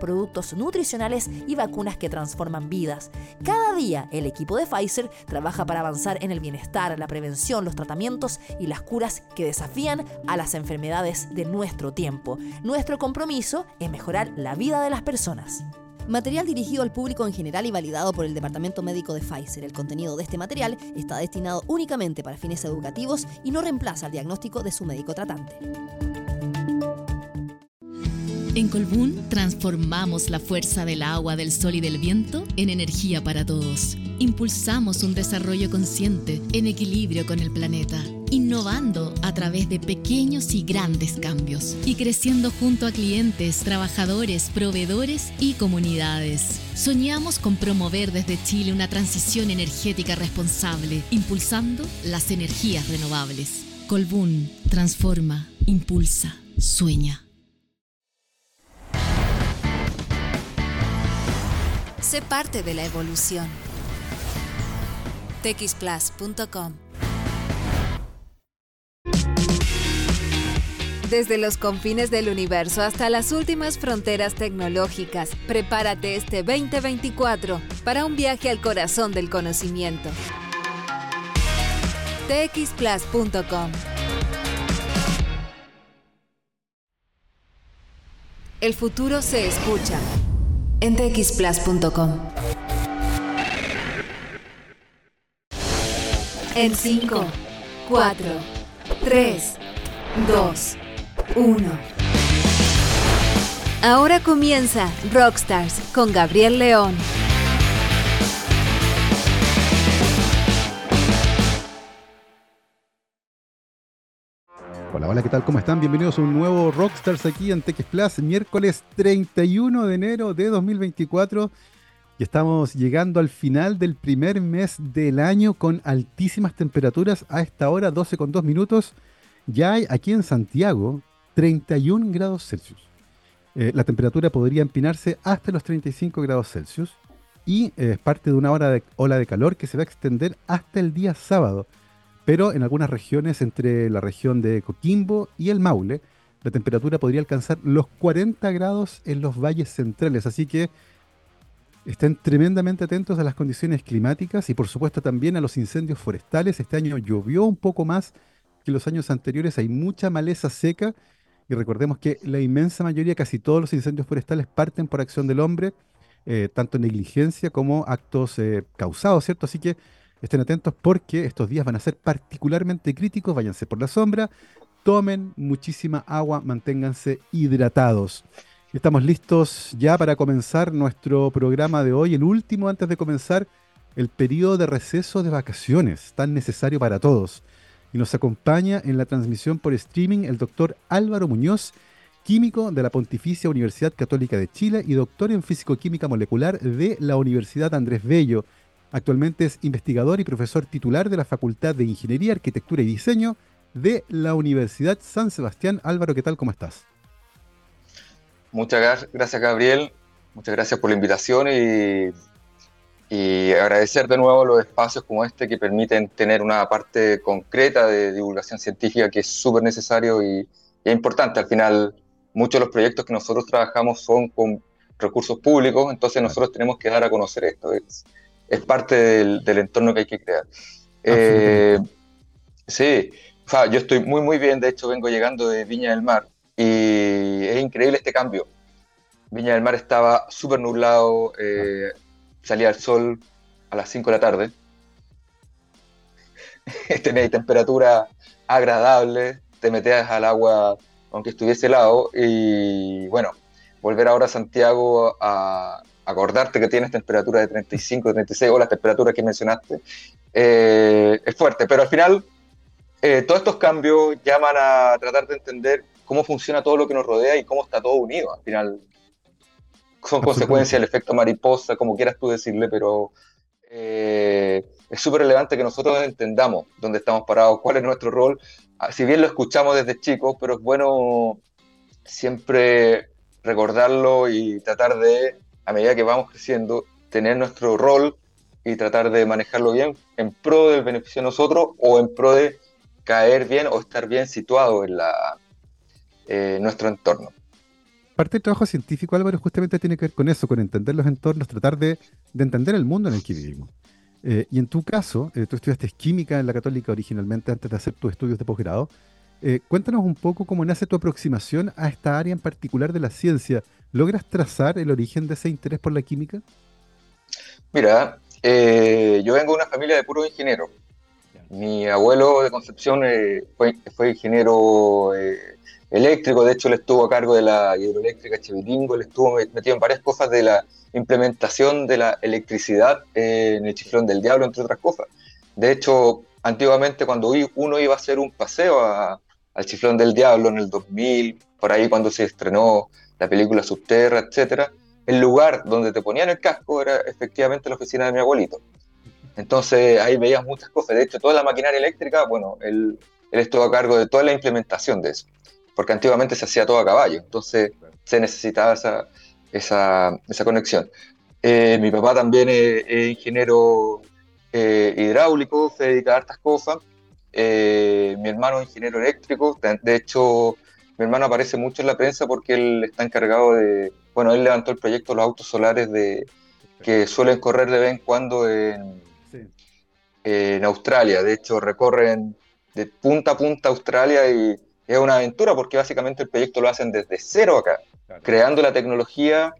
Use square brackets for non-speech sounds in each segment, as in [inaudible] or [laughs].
productos nutricionales y vacunas que transforman vidas. Cada día el equipo de Pfizer trabaja para avanzar en el bienestar, la prevención, los tratamientos y las curas que desafían a las enfermedades de nuestro tiempo. Nuestro compromiso es mejorar la vida de las personas. Material dirigido al público en general y validado por el Departamento Médico de Pfizer. El contenido de este material está destinado únicamente para fines educativos y no reemplaza el diagnóstico de su médico tratante. En Colbún transformamos la fuerza del agua, del sol y del viento en energía para todos. Impulsamos un desarrollo consciente en equilibrio con el planeta, innovando a través de pequeños y grandes cambios y creciendo junto a clientes, trabajadores, proveedores y comunidades. Soñamos con promover desde Chile una transición energética responsable, impulsando las energías renovables. Colbún transforma, impulsa, sueña. Sé parte de la evolución. texplus.com Desde los confines del universo hasta las últimas fronteras tecnológicas, prepárate este 2024 para un viaje al corazón del conocimiento. texplus.com El futuro se escucha en txplus.com. En 5, 4, 3, 2, 1. Ahora comienza Rockstars con Gabriel León. Hola, hola, ¿qué tal? ¿Cómo están? Bienvenidos a un nuevo Rockstars aquí en TX Plus, miércoles 31 de enero de 2024. Y estamos llegando al final del primer mes del año con altísimas temperaturas a esta hora, 12 con 2 minutos. Ya hay aquí en Santiago 31 grados Celsius. Eh, la temperatura podría empinarse hasta los 35 grados Celsius y eh, es parte de una hora de, ola de calor que se va a extender hasta el día sábado pero en algunas regiones, entre la región de Coquimbo y el Maule, la temperatura podría alcanzar los 40 grados en los valles centrales, así que estén tremendamente atentos a las condiciones climáticas y por supuesto también a los incendios forestales. Este año llovió un poco más que los años anteriores, hay mucha maleza seca y recordemos que la inmensa mayoría, casi todos los incendios forestales parten por acción del hombre, eh, tanto negligencia como actos eh, causados, ¿cierto? Así que Estén atentos porque estos días van a ser particularmente críticos. Váyanse por la sombra, tomen muchísima agua, manténganse hidratados. Estamos listos ya para comenzar nuestro programa de hoy, el último antes de comenzar el periodo de receso de vacaciones, tan necesario para todos. Y nos acompaña en la transmisión por streaming el doctor Álvaro Muñoz, químico de la Pontificia Universidad Católica de Chile y doctor en físico-química molecular de la Universidad Andrés Bello Actualmente es investigador y profesor titular de la Facultad de Ingeniería, Arquitectura y Diseño de la Universidad San Sebastián. Álvaro, ¿qué tal? ¿Cómo estás? Muchas gracias, Gabriel. Muchas gracias por la invitación y, agradecer de nuevo los espacios como este que permiten tener una parte concreta de divulgación científica que es súper necesario y, y importante. Al final, muchos de los proyectos que nosotros trabajamos son con recursos públicos, entonces nosotros tenemos que dar a conocer esto. Es, es parte del, entorno que hay que crear. Eh, sí, yo estoy muy, muy bien. De hecho, vengo llegando de Viña del Mar y es increíble este cambio. Viña del Mar estaba súper nublado, eh, salía el sol a las 5 de la tarde. [laughs] Tenía temperatura agradable, te metías al agua aunque estuviese helado y bueno, volver ahora a Santiago a, acordarte que tienes temperatura de 35, 36 o las temperaturas que mencionaste, eh, es fuerte. Pero al final, eh, todos estos cambios llaman a tratar de entender cómo funciona todo lo que nos rodea y cómo está todo unido. Al final, son consecuencias del efecto mariposa, como quieras tú decirle, pero eh, es súper relevante que nosotros entendamos dónde estamos parados, cuál es nuestro rol. Ah, si bien lo escuchamos desde chicos, pero es bueno siempre recordarlo y tratar de a medida que vamos creciendo, tener nuestro rol y tratar de manejarlo bien en pro del beneficio de nosotros o en pro de caer bien o estar bien situado en eh, nuestro entorno. parte del trabajo científico, Álvaro, justamente tiene que ver con eso, con entender los entornos, tratar de, entender el mundo en el que vivimos. Eh, y en tu caso, eh, tú estudiaste química en la Católica originalmente antes de hacer tus estudios de posgrado. Eh, cuéntanos un poco cómo nace tu aproximación a esta área en particular de la ciencia. ¿Logras trazar el origen de ese interés por la química? Mira, yo vengo de una familia de puros ingenieros. Mi abuelo de Concepción fue, fue, ingeniero eléctrico, de hecho él estuvo a cargo de la hidroeléctrica Chevilingo, él estuvo metido en varias cosas de la implementación de la electricidad en el Chiflón del Diablo, entre otras cosas. De hecho, antiguamente cuando uno iba a hacer un paseo al Chiflón del Diablo en el 2000, por ahí cuando se estrenó la película Subterra, etcétera, el lugar donde te ponían el casco era efectivamente la oficina de mi abuelito. Entonces ahí veías muchas cosas. De hecho, toda la maquinaria eléctrica, bueno, él, él estuvo a cargo de toda la implementación de eso porque antiguamente se hacía todo a caballo, entonces se necesitaba esa, esa, esa conexión. Eh, mi papá también es, ingeniero eh, hidráulico, se dedica a hartas cosas. Eh, mi hermano es ingeniero eléctrico, de hecho, mi hermano aparece mucho en la prensa porque él está encargado de, bueno, él levantó el proyecto de los autos solares de, que suelen correr de vez en cuando en, en Australia. De hecho, recorren de punta a punta Australia y es una aventura porque básicamente el proyecto lo hacen desde cero acá, creando la tecnología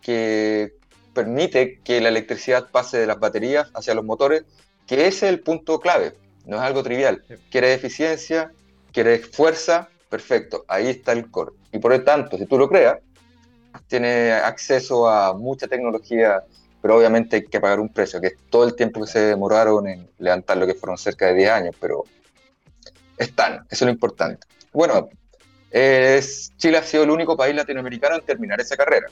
que permite que la electricidad pase de las baterías hacia los motores, que ese es el punto clave, no es algo trivial. Quiere eficiencia, quiere fuerza, perfecto, ahí está el core. Y por lo tanto, si tú lo creas, tiene acceso a mucha tecnología, pero obviamente hay que pagar un precio, que es todo el tiempo que se demoraron en levantar lo que fueron cerca de 10 años, pero están, eso es lo importante. Bueno, es, Chile ha sido el único país latinoamericano en terminar esa carrera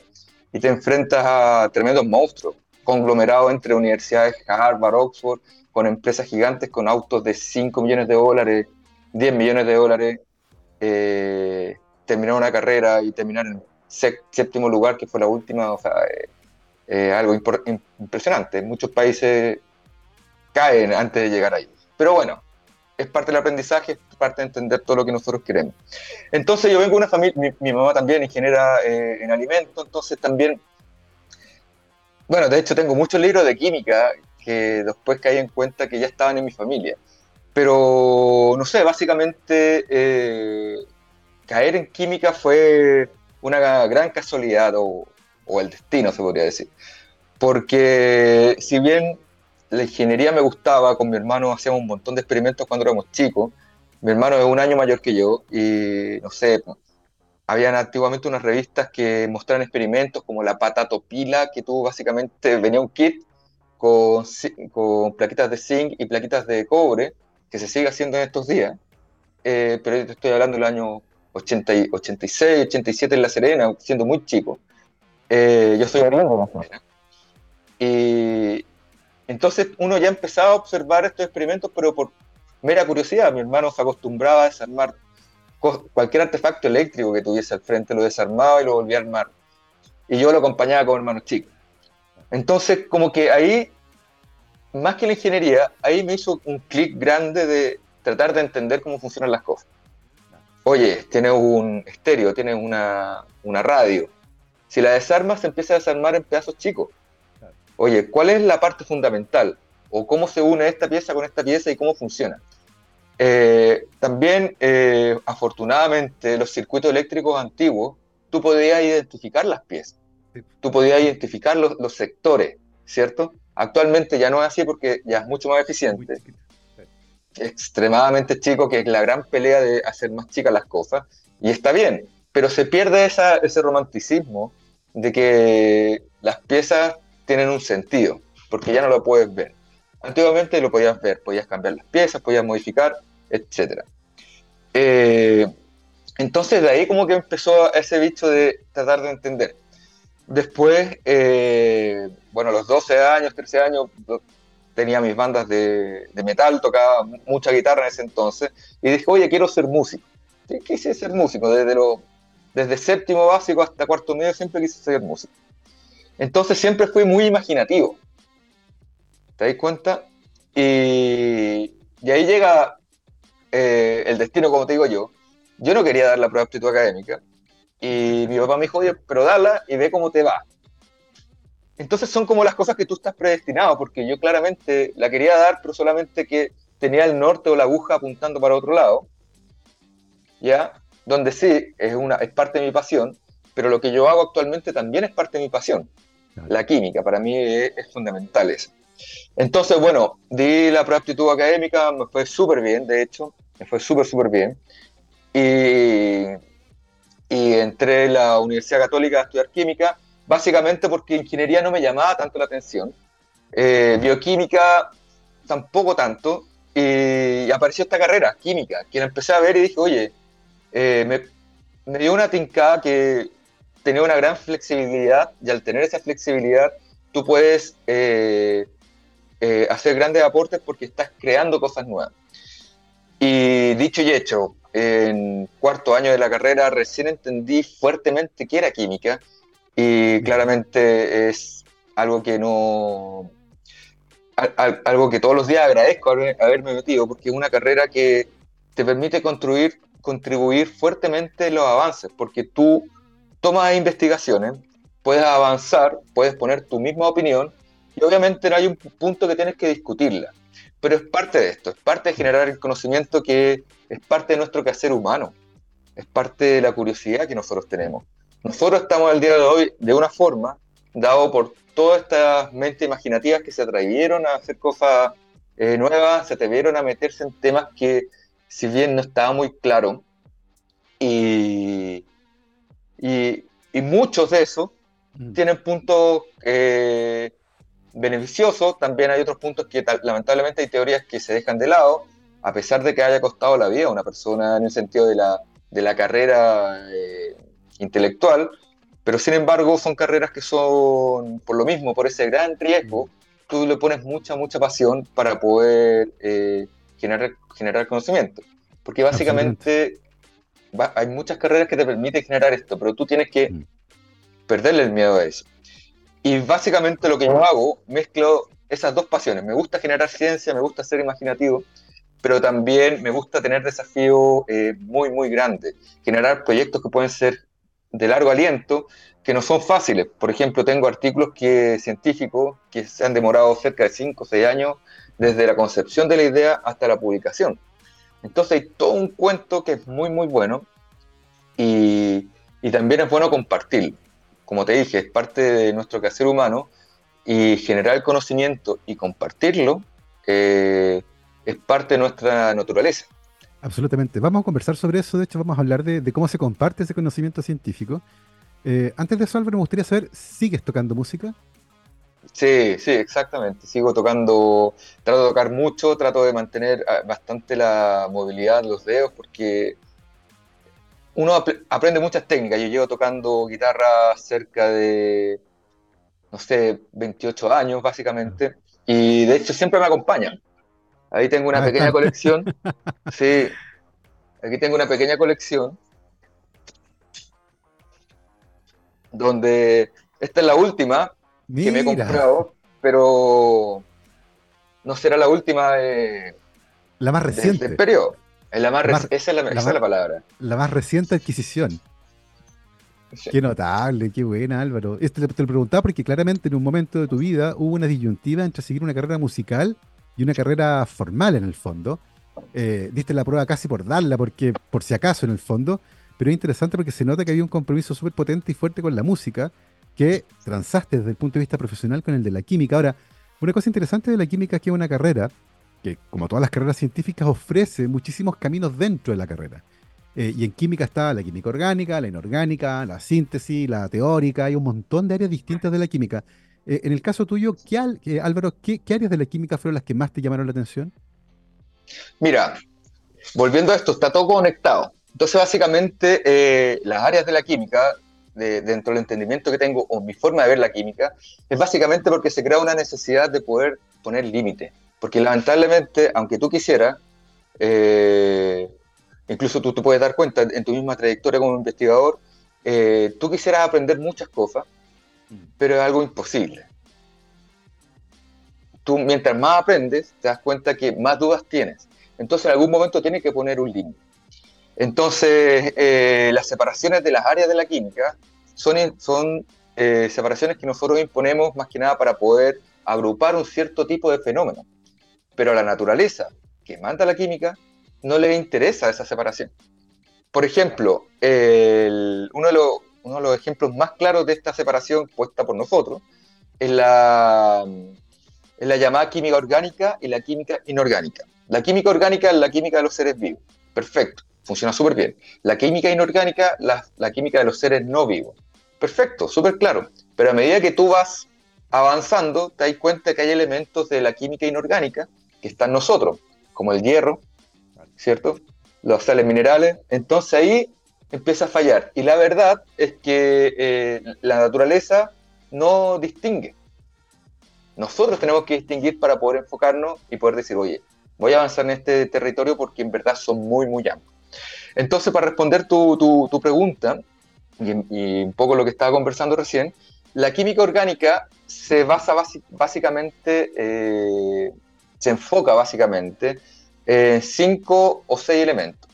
y te enfrentas a tremendos monstruos, conglomerados entre universidades Harvard, Oxford, con empresas gigantes con autos de 5 millones de dólares, 10 millones de dólares, eh, terminar una carrera y terminar en séptimo lugar, que fue la última, o sea, eh, eh, algo impresionante. Muchos países caen antes de llegar ahí. Pero bueno, es parte del aprendizaje, es parte de entender todo lo que nosotros queremos. Entonces yo vengo de una familia, mi, mamá también ingeniera eh, en alimentos, entonces también, bueno, de hecho tengo muchos libros de química que después caí en cuenta que ya estaban en mi familia. Pero, no sé, básicamente eh, caer en química fue una gran casualidad o, o el destino, se podría decir. Porque si bien la ingeniería me gustaba, con mi hermano hacíamos un montón de experimentos cuando éramos chicos. Mi hermano es un año mayor que yo y no sé, habían antiguamente unas revistas que mostraban experimentos como la patatopila, que tuvo básicamente, venía un kit con, con plaquitas de zinc y plaquitas de cobre, que se sigue haciendo en estos días, eh, pero estoy hablando del año 80, 86, 87 en La Serena, siendo muy chico. Eh, yo soy oriundo Y, entonces uno ya empezaba a observar estos experimentos, pero por mera curiosidad. Mi hermano se acostumbraba a desarmar cualquier artefacto eléctrico que tuviese al frente, lo desarmaba y lo volvía a armar. Y yo lo acompañaba como hermano chico. Entonces, como que ahí, más que la ingeniería, ahí me hizo un clic grande de tratar de entender cómo funcionan las cosas. Oye, tiene un estéreo, tiene una, una radio. Si la desarmas, se empieza a desarmar en pedazos chicos oye, ¿cuál es la parte fundamental? ¿O cómo se une esta pieza con esta pieza y cómo funciona? Eh, también, eh, afortunadamente, los circuitos eléctricos antiguos, tú podías identificar las piezas, tú podías identificar los, los sectores, ¿cierto? Actualmente ya no es así porque ya es mucho más eficiente. Extremadamente chico, que es la gran pelea de hacer más chicas las cosas, y está bien, pero se pierde esa, ese romanticismo de que las piezas tienen un sentido, porque ya no lo puedes ver. Antiguamente lo podías ver, podías cambiar las piezas, podías modificar, etc. Eh, entonces de ahí como que empezó ese bicho de tratar de entender. Después, eh, bueno, a los 12 años, 13 años, tenía mis bandas de, metal, tocaba mucha guitarra en ese entonces, y dije, oye, quiero ser músico. ¿Qué quise ser músico? Desde, lo, desde séptimo básico hasta cuarto medio siempre quise ser músico. Entonces siempre fui muy imaginativo. ¿Te das cuenta? Y, ahí llega eh, el destino, como te digo yo. Yo no quería dar la prueba de aptitud académica Y mi papá me dijo, oye, pero dala y ve cómo te va. Entonces son como las cosas que tú estás predestinado, porque yo claramente la quería dar, pero solamente que tenía el norte o la aguja apuntando para otro lado. ¿Ya? Donde sí, es, una, es parte de mi pasión, pero lo que yo hago actualmente también es parte de mi pasión. La química, para mí es, es fundamental eso. Entonces, bueno, di la prueba aptitud académica, me fue súper bien, de hecho, me fue súper, súper bien. Y, y entré en la Universidad Católica a estudiar química, básicamente porque ingeniería no me llamaba tanto la atención. Eh, bioquímica tampoco tanto. Y, apareció esta carrera, química, que la empecé a ver y dije, oye, eh, me, me dio una tincada que tenía una gran flexibilidad y al tener esa flexibilidad tú puedes eh, eh, hacer grandes aportes porque estás creando cosas nuevas. Y dicho y hecho, en cuarto año de la carrera recién entendí fuertemente qué era química y claramente es algo que no... algo que todos los días agradezco haberme metido porque es una carrera que te permite construir, contribuir fuertemente en los avances porque tú tomas investigaciones, puedes avanzar, puedes poner tu misma opinión y obviamente no hay un punto que tienes que discutirla. Pero es parte de esto, es parte de generar el conocimiento que es parte de nuestro quehacer humano, es parte de la curiosidad que nosotros tenemos. Nosotros estamos al día de hoy de una forma, dado por todas estas mentes imaginativas que se atrevieron a hacer cosas eh, nuevas, se atrevieron a meterse en temas que, si bien no estaba muy claro, y, y, muchos de esos mm. tienen puntos eh, beneficioso, también hay otros puntos que lamentablemente hay teorías que se dejan de lado, a pesar de que haya costado la vida a una persona en el sentido de la, de la carrera eh, intelectual, pero sin embargo son carreras que son, por lo mismo, por ese gran riesgo, tú le pones mucha, mucha pasión para poder eh, generar, generar conocimiento. Porque básicamente hay muchas carreras que te permiten generar esto, pero tú tienes que mm. perderle el miedo a eso. Y básicamente lo que yo hago, mezclo esas dos pasiones. Me gusta generar ciencia, me gusta ser imaginativo, pero también me gusta tener desafíos eh, muy, muy grandes. Generar proyectos que pueden ser de largo aliento, que no son fáciles. Por ejemplo, tengo artículos que, científicos que se han demorado cerca de 5 o 6 años desde la concepción de la idea hasta la publicación. Entonces hay todo un cuento que es muy, muy bueno y, y también es bueno compartirlo como te dije, es parte de nuestro quehacer humano y generar conocimiento y compartirlo eh, es parte de nuestra naturaleza. Absolutamente. Vamos a conversar sobre eso. De hecho, vamos a hablar de, cómo se comparte ese conocimiento científico. Eh, antes de eso, Álvaro, me gustaría saber, ¿sigues tocando música? Sí, sí, exactamente. Sigo tocando, trato de tocar mucho, trato de mantener ah, bastante la movilidad de los dedos porque uno aprende muchas técnicas. Yo llevo tocando guitarra cerca de, no sé, 28 años básicamente, y de hecho siempre me acompañan. Ahí tengo una pequeña colección. [laughs] Sí, aquí tengo una pequeña colección donde esta es la última que me he comprado, pero no será la última de, la más reciente del periodo la más, esa, es la, palabra. La más reciente adquisición. Qué notable, qué buena, Álvaro. Esto te, lo preguntaba porque claramente en un momento de tu vida hubo una disyuntiva entre seguir una carrera musical y una carrera formal en el fondo. Eh, diste la prueba casi por darla, porque por si acaso en el fondo, pero es interesante porque se nota que había un compromiso súper potente y fuerte con la música que transaste desde el punto de vista profesional con el de la química. Ahora, una cosa interesante de la química es que es una carrera que como todas las carreras científicas ofrece muchísimos caminos dentro de la carrera. Eh, y en química está la química orgánica, la inorgánica, la síntesis, la teórica, hay un montón de áreas distintas de la química. Eh, en el caso tuyo, ¿qué, Álvaro, ¿qué, áreas de la química fueron las que más te llamaron la atención? Mira, volviendo a esto, está todo conectado. Entonces, básicamente, eh, las áreas de la química, dentro del entendimiento que tengo o mi forma de ver la química, es básicamente porque se crea una necesidad de poder poner límite. Porque lamentablemente, aunque tú quisieras, eh, incluso tú te puedes dar cuenta en tu misma trayectoria como investigador, eh, tú quisieras aprender muchas cosas, pero es algo imposible. Tú mientras más aprendes, te das cuenta que más dudas tienes. Entonces en algún momento tienes que poner un límite. Entonces, eh, las separaciones de las áreas de la química son, son eh, separaciones que nosotros imponemos más que nada para poder agrupar un cierto tipo de fenómeno. Pero a la naturaleza que manda la química no le interesa esa separación. Por ejemplo, uno, de los, uno, de los, ejemplos más claros de esta separación puesta por nosotros es la, es la llamada química orgánica y la química inorgánica. La química orgánica es la química de los seres vivos. Perfecto, funciona súper bien. La química inorgánica, la, la química de los seres no vivos. Perfecto, súper claro. Pero a medida que tú vas avanzando, te das cuenta que hay elementos de la química inorgánica que están nosotros, como el hierro, ¿cierto? Los sales minerales. Entonces ahí empieza a fallar. Y la verdad es que eh, la naturaleza no distingue. Nosotros tenemos que distinguir para poder enfocarnos y poder decir, oye, voy a avanzar en este territorio porque en verdad son muy, muy amplios. Entonces, para responder tu, tu, pregunta, y, un poco lo que estaba conversando recién, la química orgánica se basa básicamente, eh, se enfoca básicamente en cinco o seis elementos.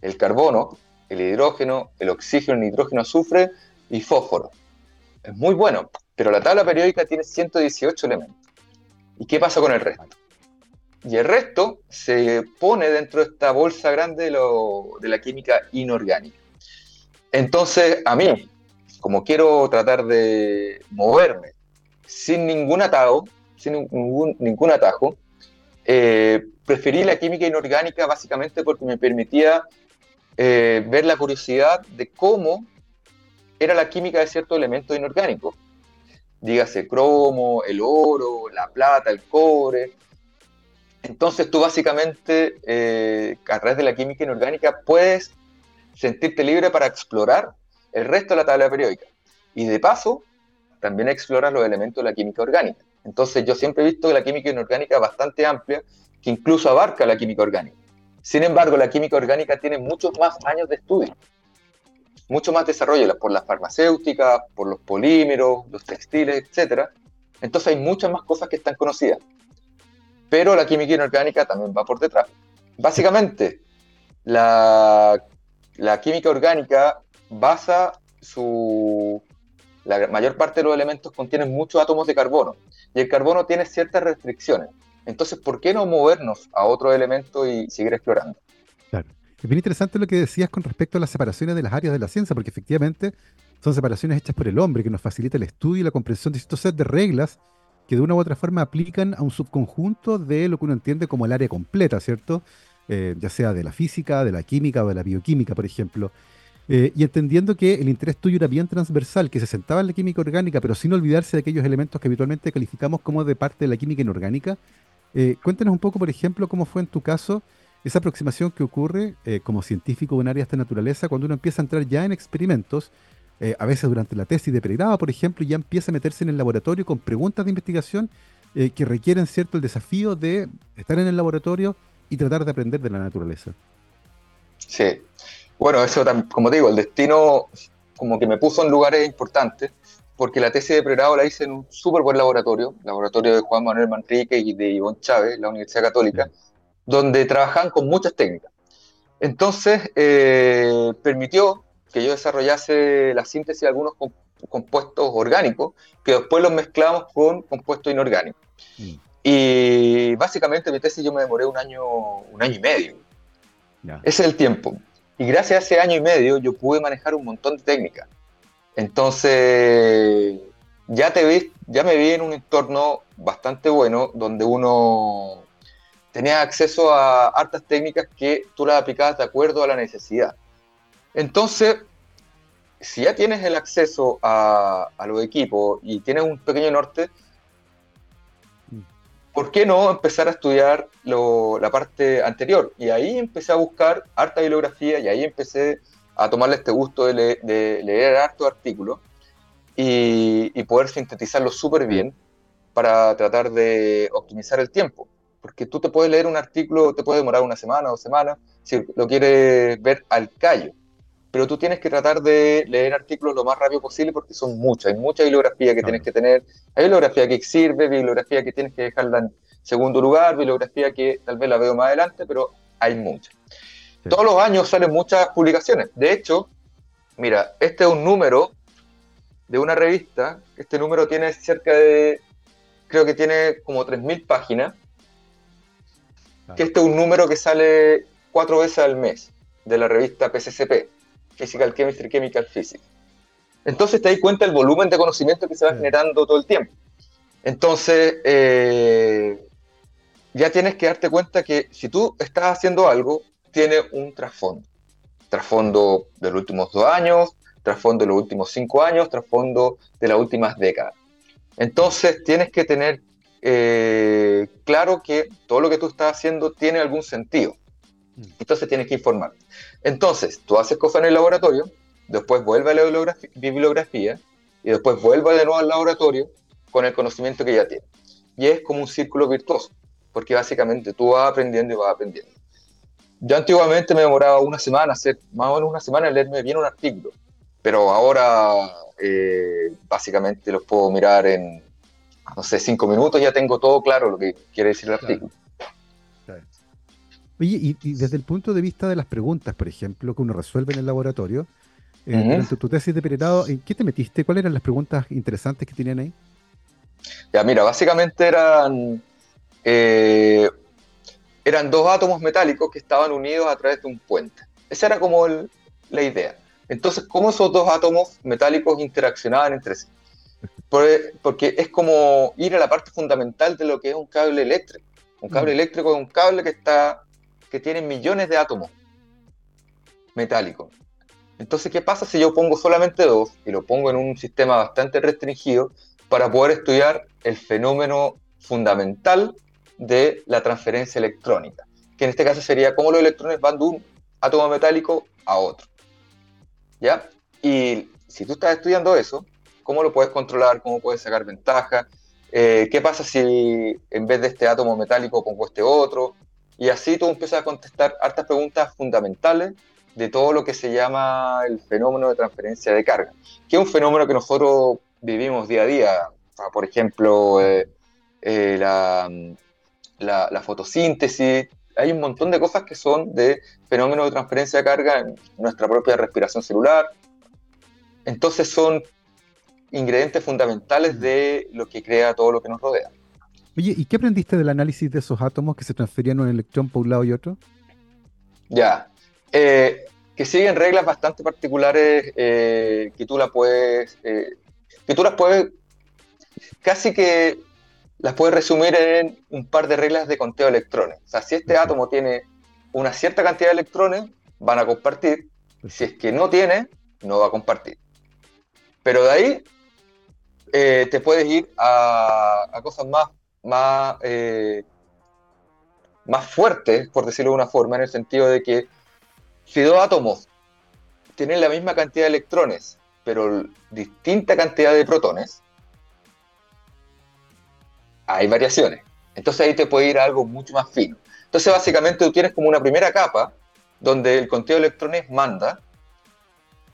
El carbono, el hidrógeno, el oxígeno, el nitrógeno, azufre y fósforo. Es muy bueno, pero la tabla periódica tiene 118 elementos. ¿Y qué pasa con el resto? Y el resto se pone dentro de esta bolsa grande de, la química inorgánica. Entonces, a mí, como quiero tratar de moverme sin ningún atajo, sin ningún atajo, eh, preferí la química inorgánica básicamente porque me permitía eh, ver la curiosidad de cómo era la química de ciertos elementos inorgánicos. Dígase cromo, el oro, la plata, el cobre, entonces tú básicamente, eh, a través de la química inorgánica, puedes sentirte libre para explorar el resto de la tabla periódica. Y de paso, también explorar los elementos de la química orgánica. Entonces yo siempre he visto que la química inorgánica es bastante amplia, que incluso abarca la química orgánica. Sin embargo, la química orgánica tiene muchos más años de estudio, mucho más desarrollo por las farmacéuticas, por los polímeros, los textiles, etc. Entonces hay muchas más cosas que están conocidas pero la química inorgánica también va por detrás. Básicamente, la, química orgánica basa su... La mayor parte de los elementos contienen muchos átomos de carbono y el carbono tiene ciertas restricciones. Entonces, ¿por qué no movernos a otro elemento y seguir explorando? Claro. Es bien interesante lo que decías con respecto a las separaciones de las áreas de la ciencia, porque efectivamente son separaciones hechas por el hombre que nos facilita el estudio y la comprensión de estos set de reglas que de una u otra forma aplican a un subconjunto de lo que uno entiende como el área completa, ¿cierto? Eh, ya sea de la física, de la química o de la bioquímica, por ejemplo. Eh, y entendiendo que el interés tuyo era bien transversal, que se sentaba en la química orgánica, pero sin olvidarse de aquellos elementos que habitualmente calificamos como de parte de la química inorgánica, eh, cuéntanos un poco, por ejemplo, cómo fue en tu caso esa aproximación que ocurre como científico en áreas de naturaleza cuando uno empieza a entrar ya en experimentos eh, a veces durante la tesis de pregrado, por ejemplo, ya empieza a meterse en el laboratorio con preguntas de investigación eh, que requieren cierto el desafío de estar en el laboratorio y tratar de aprender de la naturaleza. Sí, bueno, eso como te digo, el destino como que me puso en lugares importantes, porque la tesis de pregrado la hice en un súper buen laboratorio, laboratorio de Juan Manuel Manrique y de Ivonne Chávez, la Universidad Católica, donde trabajan con muchas técnicas. Entonces, eh, permitió que yo desarrollase la síntesis de algunos compuestos orgánicos que después los mezclamos con compuestos inorgánicos. Mm. Y básicamente mi tesis yo me demoré un año, un año y medio. Ese es el tiempo. Y gracias a ese año y medio yo pude manejar un montón de técnicas. Entonces, ya, te vi, ya me vi en un entorno bastante bueno donde uno tenía acceso a hartas técnicas que tú las aplicabas de acuerdo a la necesidad. Entonces, si ya tienes el acceso a, los equipos y tienes un pequeño norte, ¿por qué no empezar a estudiar la parte anterior? Y ahí empecé a buscar harta bibliografía y ahí empecé a tomarle este gusto de, leer harto artículos y, poder sintetizarlo súper bien para tratar de optimizar el tiempo. Porque tú te puedes leer un artículo, te puede demorar una semana o dos semanas, si lo quieres ver al callo pero tú tienes que tratar de leer artículos lo más rápido posible porque son muchos, hay mucha bibliografía que tienes que tener, hay bibliografía que sirve, bibliografía que tienes que dejarla en segundo lugar, bibliografía que tal vez la veo más adelante, pero hay mucha. Todos los años salen muchas publicaciones. De hecho, mira, este es un número de una revista. Este número tiene cerca de, creo que tiene como 3.000 páginas. Que este es un número que sale cuatro veces al mes de la revista PCCP, Physical Chemistry Chemical Physics. Entonces te das cuenta del volumen de conocimiento que se va generando todo el tiempo. Entonces, eh, ya tienes que darte cuenta que si tú estás haciendo algo, tiene un trasfondo. Trasfondo de los últimos dos años, trasfondo de los últimos cinco años, trasfondo de las últimas décadas. Entonces, tienes que tener eh, claro que todo lo que tú estás haciendo tiene algún sentido. Entonces, tienes que informar. Entonces, tú haces cosas en el laboratorio, después vuelve a la bibliografía y después vuelve de nuevo al laboratorio con el conocimiento que ya tiene. Y es como un círculo virtuoso, porque básicamente tú vas aprendiendo y vas aprendiendo. Yo antiguamente me demoraba una semana, hacer más o menos una semana en leerme bien un artículo, pero ahora eh, básicamente los puedo mirar en, no sé, cinco minutos, ya tengo todo claro lo que quiere decir el artículo. Oye, y, desde el punto de vista de las preguntas, por ejemplo, que uno resuelve en el laboratorio, eh, durante tu tesis de peritados, ¿en qué te metiste? ¿Cuáles eran las preguntas interesantes que tenían ahí? Ya, mira, básicamente eran, eh, eran dos átomos metálicos que estaban unidos a través de un puente. Esa era como la idea. Entonces, ¿cómo esos dos átomos metálicos interaccionaban entre sí? Porque es como ir a la parte fundamental de lo que es un cable eléctrico. Un cable eléctrico es un cable que, está, que tiene millones de átomos metálicos. Entonces, ¿qué pasa si yo pongo solamente dos y lo pongo en un sistema bastante restringido? para poder estudiar el fenómeno fundamental de la transferencia electrónica, que en este caso sería cómo los electrones van de un átomo metálico a otro. ¿Ya? Y si tú estás estudiando eso, ¿cómo lo puedes controlar? ¿Cómo puedes sacar ventaja? Eh, ¿Qué pasa si en vez de este átomo metálico pongo este otro? Y así tú empiezas a contestar hartas preguntas fundamentales de todo lo que se llama el fenómeno de transferencia de carga, que es un fenómeno que nosotros vivimos día a día. por ejemplo, eh, eh, la, la, fotosíntesis. Hay un montón de cosas que son de fenómenos de transferencia de carga en nuestra propia respiración celular. Entonces son ingredientes fundamentales de lo que crea todo lo que nos rodea. Oye, ¿y qué aprendiste del análisis de esos átomos que se transferían un electrón por un lado y otro? Ya. Eh, que siguen reglas bastante particulares que tú la puedes que tú las puedes, casi que las puedes resumir en un par de reglas de conteo de electrones. O sea, si este átomo tiene una cierta cantidad de electrones, van a compartir. Si es que no tiene, no va a compartir. Pero de ahí eh, te puedes ir a, cosas más, más, eh, más fuertes, por decirlo de una forma, en el sentido de que si dos átomos tienen la misma cantidad de electrones pero distinta cantidad de protones, hay variaciones. Entonces ahí te puede ir a algo mucho más fino. Entonces básicamente tú tienes como una primera capa donde el conteo de electrones manda,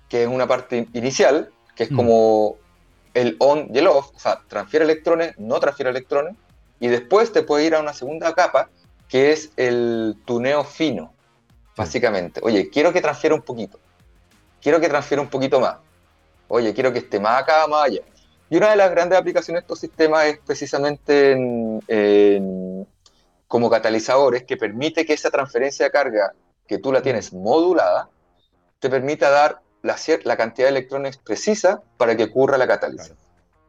que es una parte inicial, que es mm. como el on y el off, o sea, transfiere electrones, no transfiere electrones, y después te puede ir a una segunda capa, que es el tuneo fino, básicamente. Oye, quiero que transfiera un poquito, quiero que transfiera un poquito más. Oye, quiero que esté más acá, más allá. Y una de las grandes aplicaciones de estos sistemas es precisamente como catalizadores que permite que esa transferencia de carga que tú la tienes modulada te permita dar la, la cantidad de electrones precisa para que ocurra la catálisis.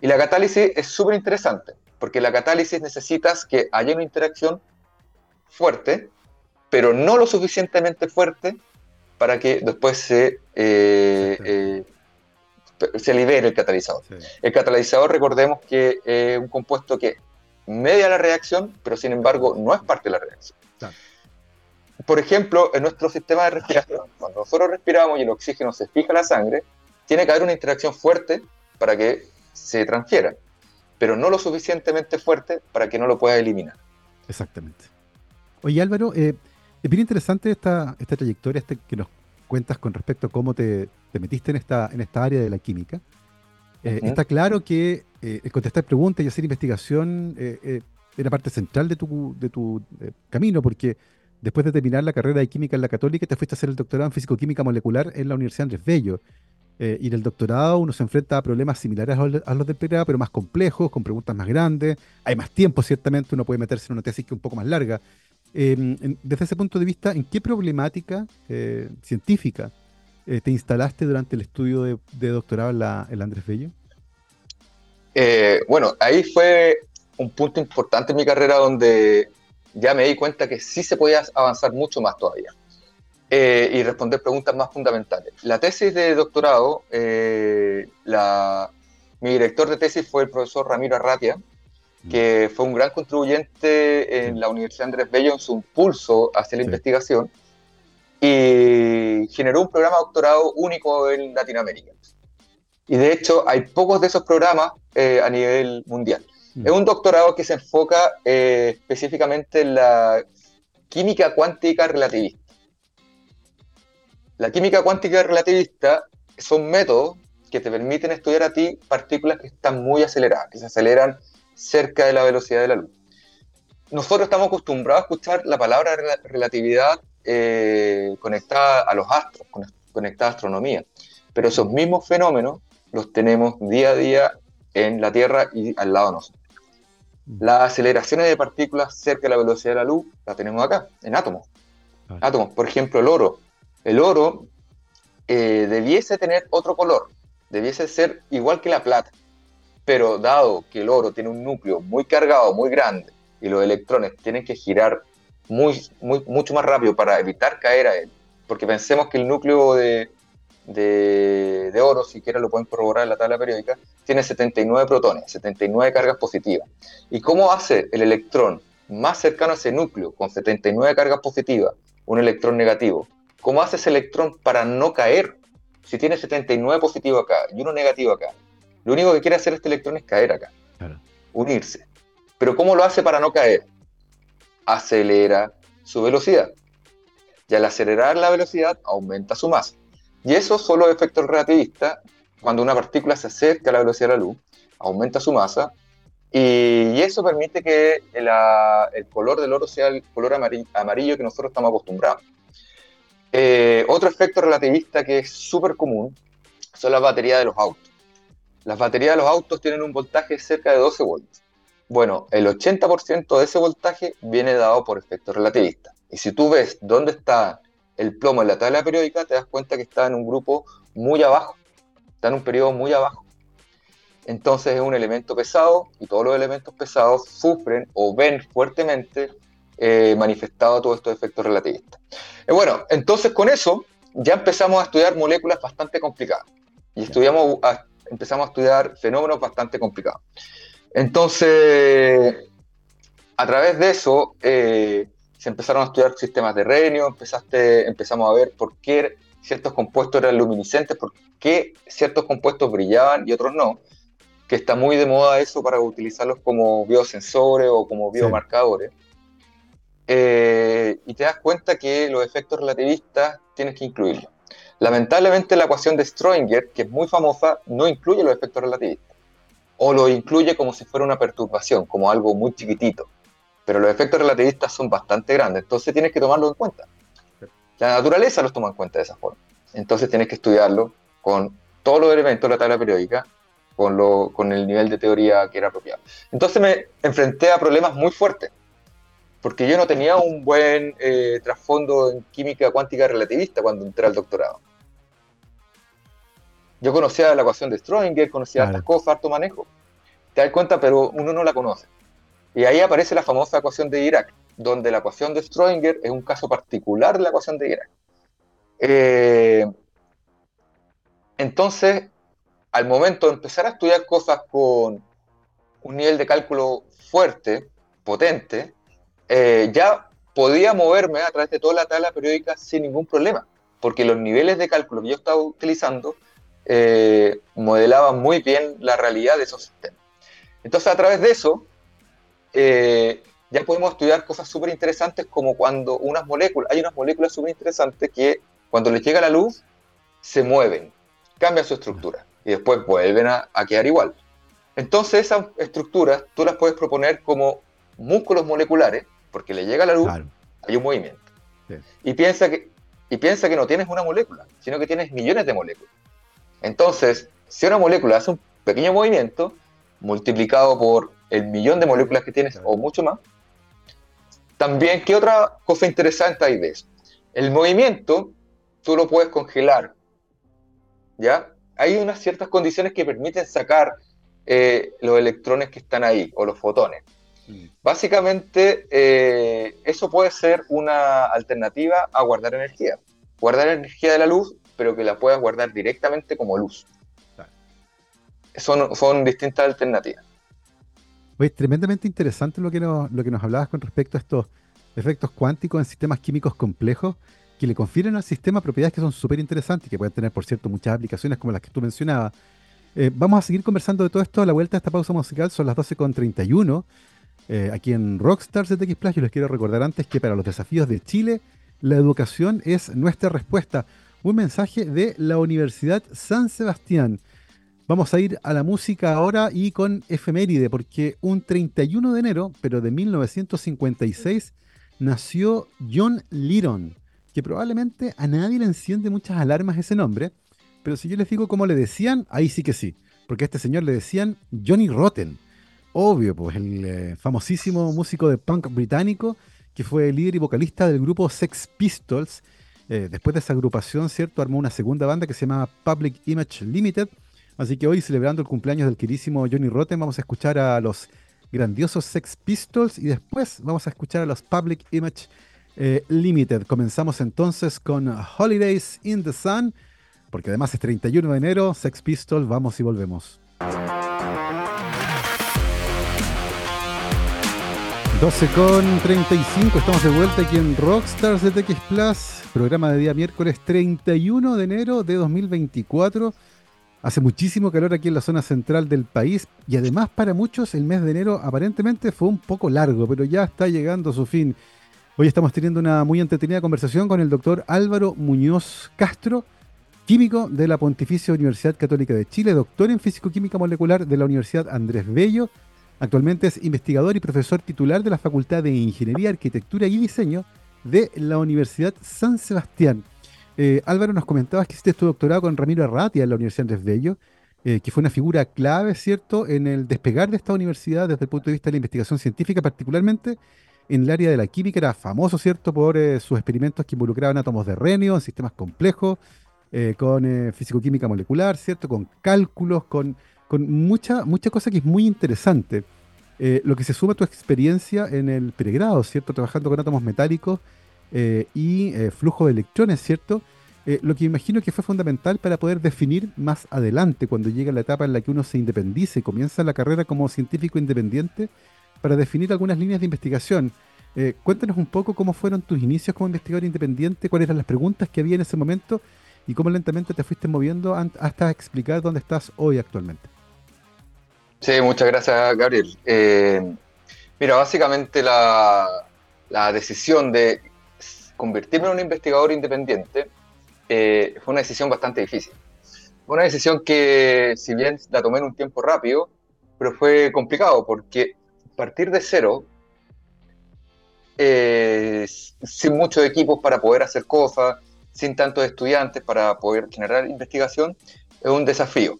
Y la catálisis es súper interesante, porque la catálisis necesitas que haya una interacción fuerte, pero no lo suficientemente fuerte para que después se eh, se libera el catalizador. El catalizador, recordemos que es un compuesto que media la reacción, pero sin embargo no es parte de la reacción. Por ejemplo, en nuestro sistema de respiración, cuando nosotros respiramos y el oxígeno se fija en la sangre, tiene que haber una interacción fuerte para que se transfiera, pero no lo suficientemente fuerte para que no lo pueda eliminar. Exactamente. Oye Álvaro, eh, es bien interesante esta, esta trayectoria este que nos cuentas con respecto a cómo te, metiste en esta, en esta área de la química. Eh, está claro que eh, el contestar preguntas y hacer investigación era parte central de tu, de tu camino, porque después de terminar la carrera de química en la Católica, te fuiste a hacer el doctorado en físico-química molecular en la Universidad Andrés Bello. Eh, y en el doctorado uno se enfrenta a problemas similares a los del pregrado, pero más complejos, con preguntas más grandes. Hay más tiempo, ciertamente, uno puede meterse en una tesis que un poco más larga. Em, desde ese punto de vista, ¿en qué problemática eh, científica eh, te instalaste durante el estudio de, doctorado en la, Andrés Bello? bueno, ahí fue un punto importante en mi carrera donde ya me di cuenta que sí se podía avanzar mucho más todavía. Eh, y responder preguntas más fundamentales. La tesis de doctorado, eh, mi director de tesis fue el profesor Ramiro Arratia, mm. que fue un gran contribuyente en la Universidad Andrés Bello en su impulso hacia la investigación y generó un programa de doctorado único en Latinoamérica. Y de hecho hay pocos de esos programas eh, a nivel mundial. Mm. Es un doctorado que se enfoca específicamente en la química cuántica relativista. La química cuántica relativista son métodos que te permiten estudiar a ti partículas que están muy aceleradas, que se aceleran cerca de la velocidad de la luz. Nosotros estamos acostumbrados a escuchar la palabra relatividad eh, conectada a los astros, conectada a astronomía, pero esos mismos fenómenos los tenemos día a día en la Tierra y al lado de nosotros. Mm. Las aceleraciones de partículas cerca de la velocidad de la luz las tenemos acá, en átomos. Átomos, por ejemplo, el oro el oro eh, debiese tener otro color, debiese ser igual que la plata, pero dado que el oro tiene un núcleo muy cargado, muy grande, y los electrones tienen que girar muy, muy, mucho más rápido para evitar caer a él, porque pensemos que el núcleo de, de, de oro, siquiera lo pueden corroborar en la tabla periódica, tiene 79 protones, 79 cargas positivas. ¿Y cómo hace el electrón más cercano a ese núcleo, con 79 cargas positivas, un electrón negativo, ¿Cómo hace ese electrón para no caer? Si tiene 79 positivo acá y uno negativo acá, lo único que quiere hacer este electrón es caer acá, unirse. Pero ¿cómo lo hace para no caer? Acelera su velocidad. Y al acelerar la velocidad, aumenta su masa. Y eso solo es efecto relativista. Cuando una partícula se acerca a la velocidad de la luz, aumenta su masa. Y, eso permite que el color del oro sea el color amarillo que nosotros estamos acostumbrados. Eh, otro efecto relativista que es súper común son las baterías de los autos. Las baterías de los autos tienen un voltaje cerca de 12 volts. Bueno, el 80% de ese voltaje viene dado por efecto relativista. Y si tú ves dónde está el plomo en la tabla periódica, te das cuenta que está en un grupo muy abajo, está en un periodo muy abajo. Entonces es un elemento pesado y todos los elementos pesados sufren o ven fuertemente eh, manifestado todos estos efectos relativistas. Eh, bueno, entonces con eso ya empezamos a estudiar moléculas bastante complicadas y estudiamos, empezamos a estudiar fenómenos bastante complicados. Entonces, a través de eso, eh, se empezaron a estudiar sistemas de renio, empezaste, empezamos a ver por qué ciertos compuestos eran luminiscentes, por qué ciertos compuestos brillaban y otros no, que está muy de moda eso para utilizarlos como biosensores o como biomarcadores. Eh, y te das cuenta que los efectos relativistas tienes que incluirlos. Lamentablemente la ecuación de Schrödinger, que es muy famosa, no incluye los efectos relativistas. O lo incluye como si fuera una perturbación, como algo muy chiquitito. Pero los efectos relativistas son bastante grandes, entonces tienes que tomarlo en cuenta. La naturaleza los toma en cuenta de esa forma. Entonces tienes que estudiarlo con todos los elementos de la tabla periódica, con, lo, con el nivel de teoría que era apropiado. Entonces me enfrenté a problemas muy fuertes porque yo no tenía un buen eh, trasfondo en química cuántica relativista cuando entré al doctorado. Yo conocía la ecuación de Schrödinger, conocía estas cosas, harto manejo. Te das cuenta, pero uno no la conoce. Y ahí aparece la famosa ecuación de Dirac, donde la ecuación de Schrödinger es un caso particular de la ecuación de Dirac. Eh, entonces, al momento de empezar a estudiar cosas con un nivel de cálculo fuerte, potente, eh, ya podía moverme a través de toda la tabla periódica sin ningún problema, porque los niveles de cálculo que yo estaba utilizando eh, modelaban muy bien la realidad de esos sistemas. Entonces, a través de eso, eh, ya podemos estudiar cosas súper interesantes como cuando unas moléculas, hay unas moléculas súper interesantes que cuando les llega la luz, se mueven, cambian su estructura y después vuelven a, a quedar igual. Entonces esas estructuras tú las puedes proponer como músculos moleculares porque le llega la luz, hay un movimiento. Y, piensa que, y piensa que no tienes una molécula, sino que tienes millones de moléculas. Entonces, si una molécula hace un pequeño movimiento, multiplicado por el millón de moléculas que tienes o mucho más, también, ¿qué otra cosa interesante hay de eso? El movimiento, tú lo puedes congelar, ¿ya? Hay unas ciertas condiciones que permiten sacar eh, los electrones que están ahí, o los fotones. Mm. Básicamente, eh, eso puede ser una alternativa a guardar energía. Guardar energía de la luz, pero que la puedas guardar directamente como luz. Son, son distintas alternativas. Es tremendamente interesante lo que, nos, lo que nos hablabas con respecto a estos efectos cuánticos en sistemas químicos complejos que le confieren al sistema propiedades que son súper interesantes y que pueden tener, por cierto, muchas aplicaciones como las que tú mencionabas. Eh, vamos a seguir conversando de todo esto a la vuelta de esta pausa musical, son las 12.31. Eh, aquí en TX Plus, yo les quiero recordar antes que para los desafíos de Chile, la educación es nuestra respuesta. Un mensaje de la Universidad San Sebastián. Vamos a ir a la música ahora y con efeméride, porque un 31 de enero, pero de 1956, nació John Lydon, que probablemente a nadie le enciende muchas alarmas ese nombre, pero si yo les digo cómo le decían, ahí sí que sí, porque a este señor le decían Johnny Rotten. Obvio, pues el eh, famosísimo músico de punk británico que fue líder y vocalista del grupo Sex Pistols. Eh, después de esa agrupación, ¿cierto? Armó una segunda banda que se llama Public Image Limited Así que hoy, celebrando el cumpleaños del queridísimo Johnny Rotten, vamos a escuchar a los grandiosos Sex Pistols y después vamos a escuchar a los Public Image eh, Limited. Comenzamos entonces con Holidays in the Sun, porque además es 31 de enero, Sex Pistols, vamos y volvemos. 12 con 35, estamos de vuelta aquí en Rockstars de TX Plus, programa de día miércoles 31 de enero de 2024. Hace muchísimo calor aquí en la zona central del país y además para muchos el mes de enero aparentemente fue un poco largo, pero ya está llegando a su fin. Hoy estamos teniendo una muy entretenida conversación con el doctor Álvaro Muñoz Castro, químico de la Pontificia Universidad Católica de Chile, doctor en Físico-Química Molecular de la Universidad Andrés Bello. Actualmente es investigador y profesor titular de la Facultad de Ingeniería, Arquitectura y Diseño de la Universidad San Sebastián. Eh, Álvaro, nos comentabas que hiciste tu doctorado con Ramiro Arratia en la Universidad Andrés Bello, eh, que fue una figura clave, ¿cierto?, en el despegar de esta universidad desde el punto de vista de la investigación científica, particularmente en el área de la química. Era famoso, ¿cierto?, por eh, sus experimentos que involucraban átomos de renio en sistemas complejos, con físico-química molecular, ¿cierto?, con cálculos, con, con mucha, mucha cosa que es muy interesante. lo que se suma a tu experiencia en el pregrado, ¿cierto?, trabajando con átomos metálicos eh, y eh, flujo de electrones, ¿cierto? Eh, lo que imagino que fue fundamental para poder definir más adelante, cuando llega la etapa en la que uno se independice y comienza la carrera como científico independiente, para definir algunas líneas de investigación. cuéntanos un poco cómo fueron tus inicios como investigador independiente, cuáles eran las preguntas que había en ese momento y cómo lentamente te fuiste moviendo hasta explicar dónde estás hoy actualmente. Sí, muchas gracias, Gabriel. mira, básicamente la, decisión de convertirme en un investigador independiente eh, fue una decisión bastante difícil. Una decisión que, si bien la tomé en un tiempo rápido, pero fue complicado porque partir de cero, eh, sin muchos equipos para poder hacer cosas, sin tantos estudiantes para poder generar investigación, es un desafío.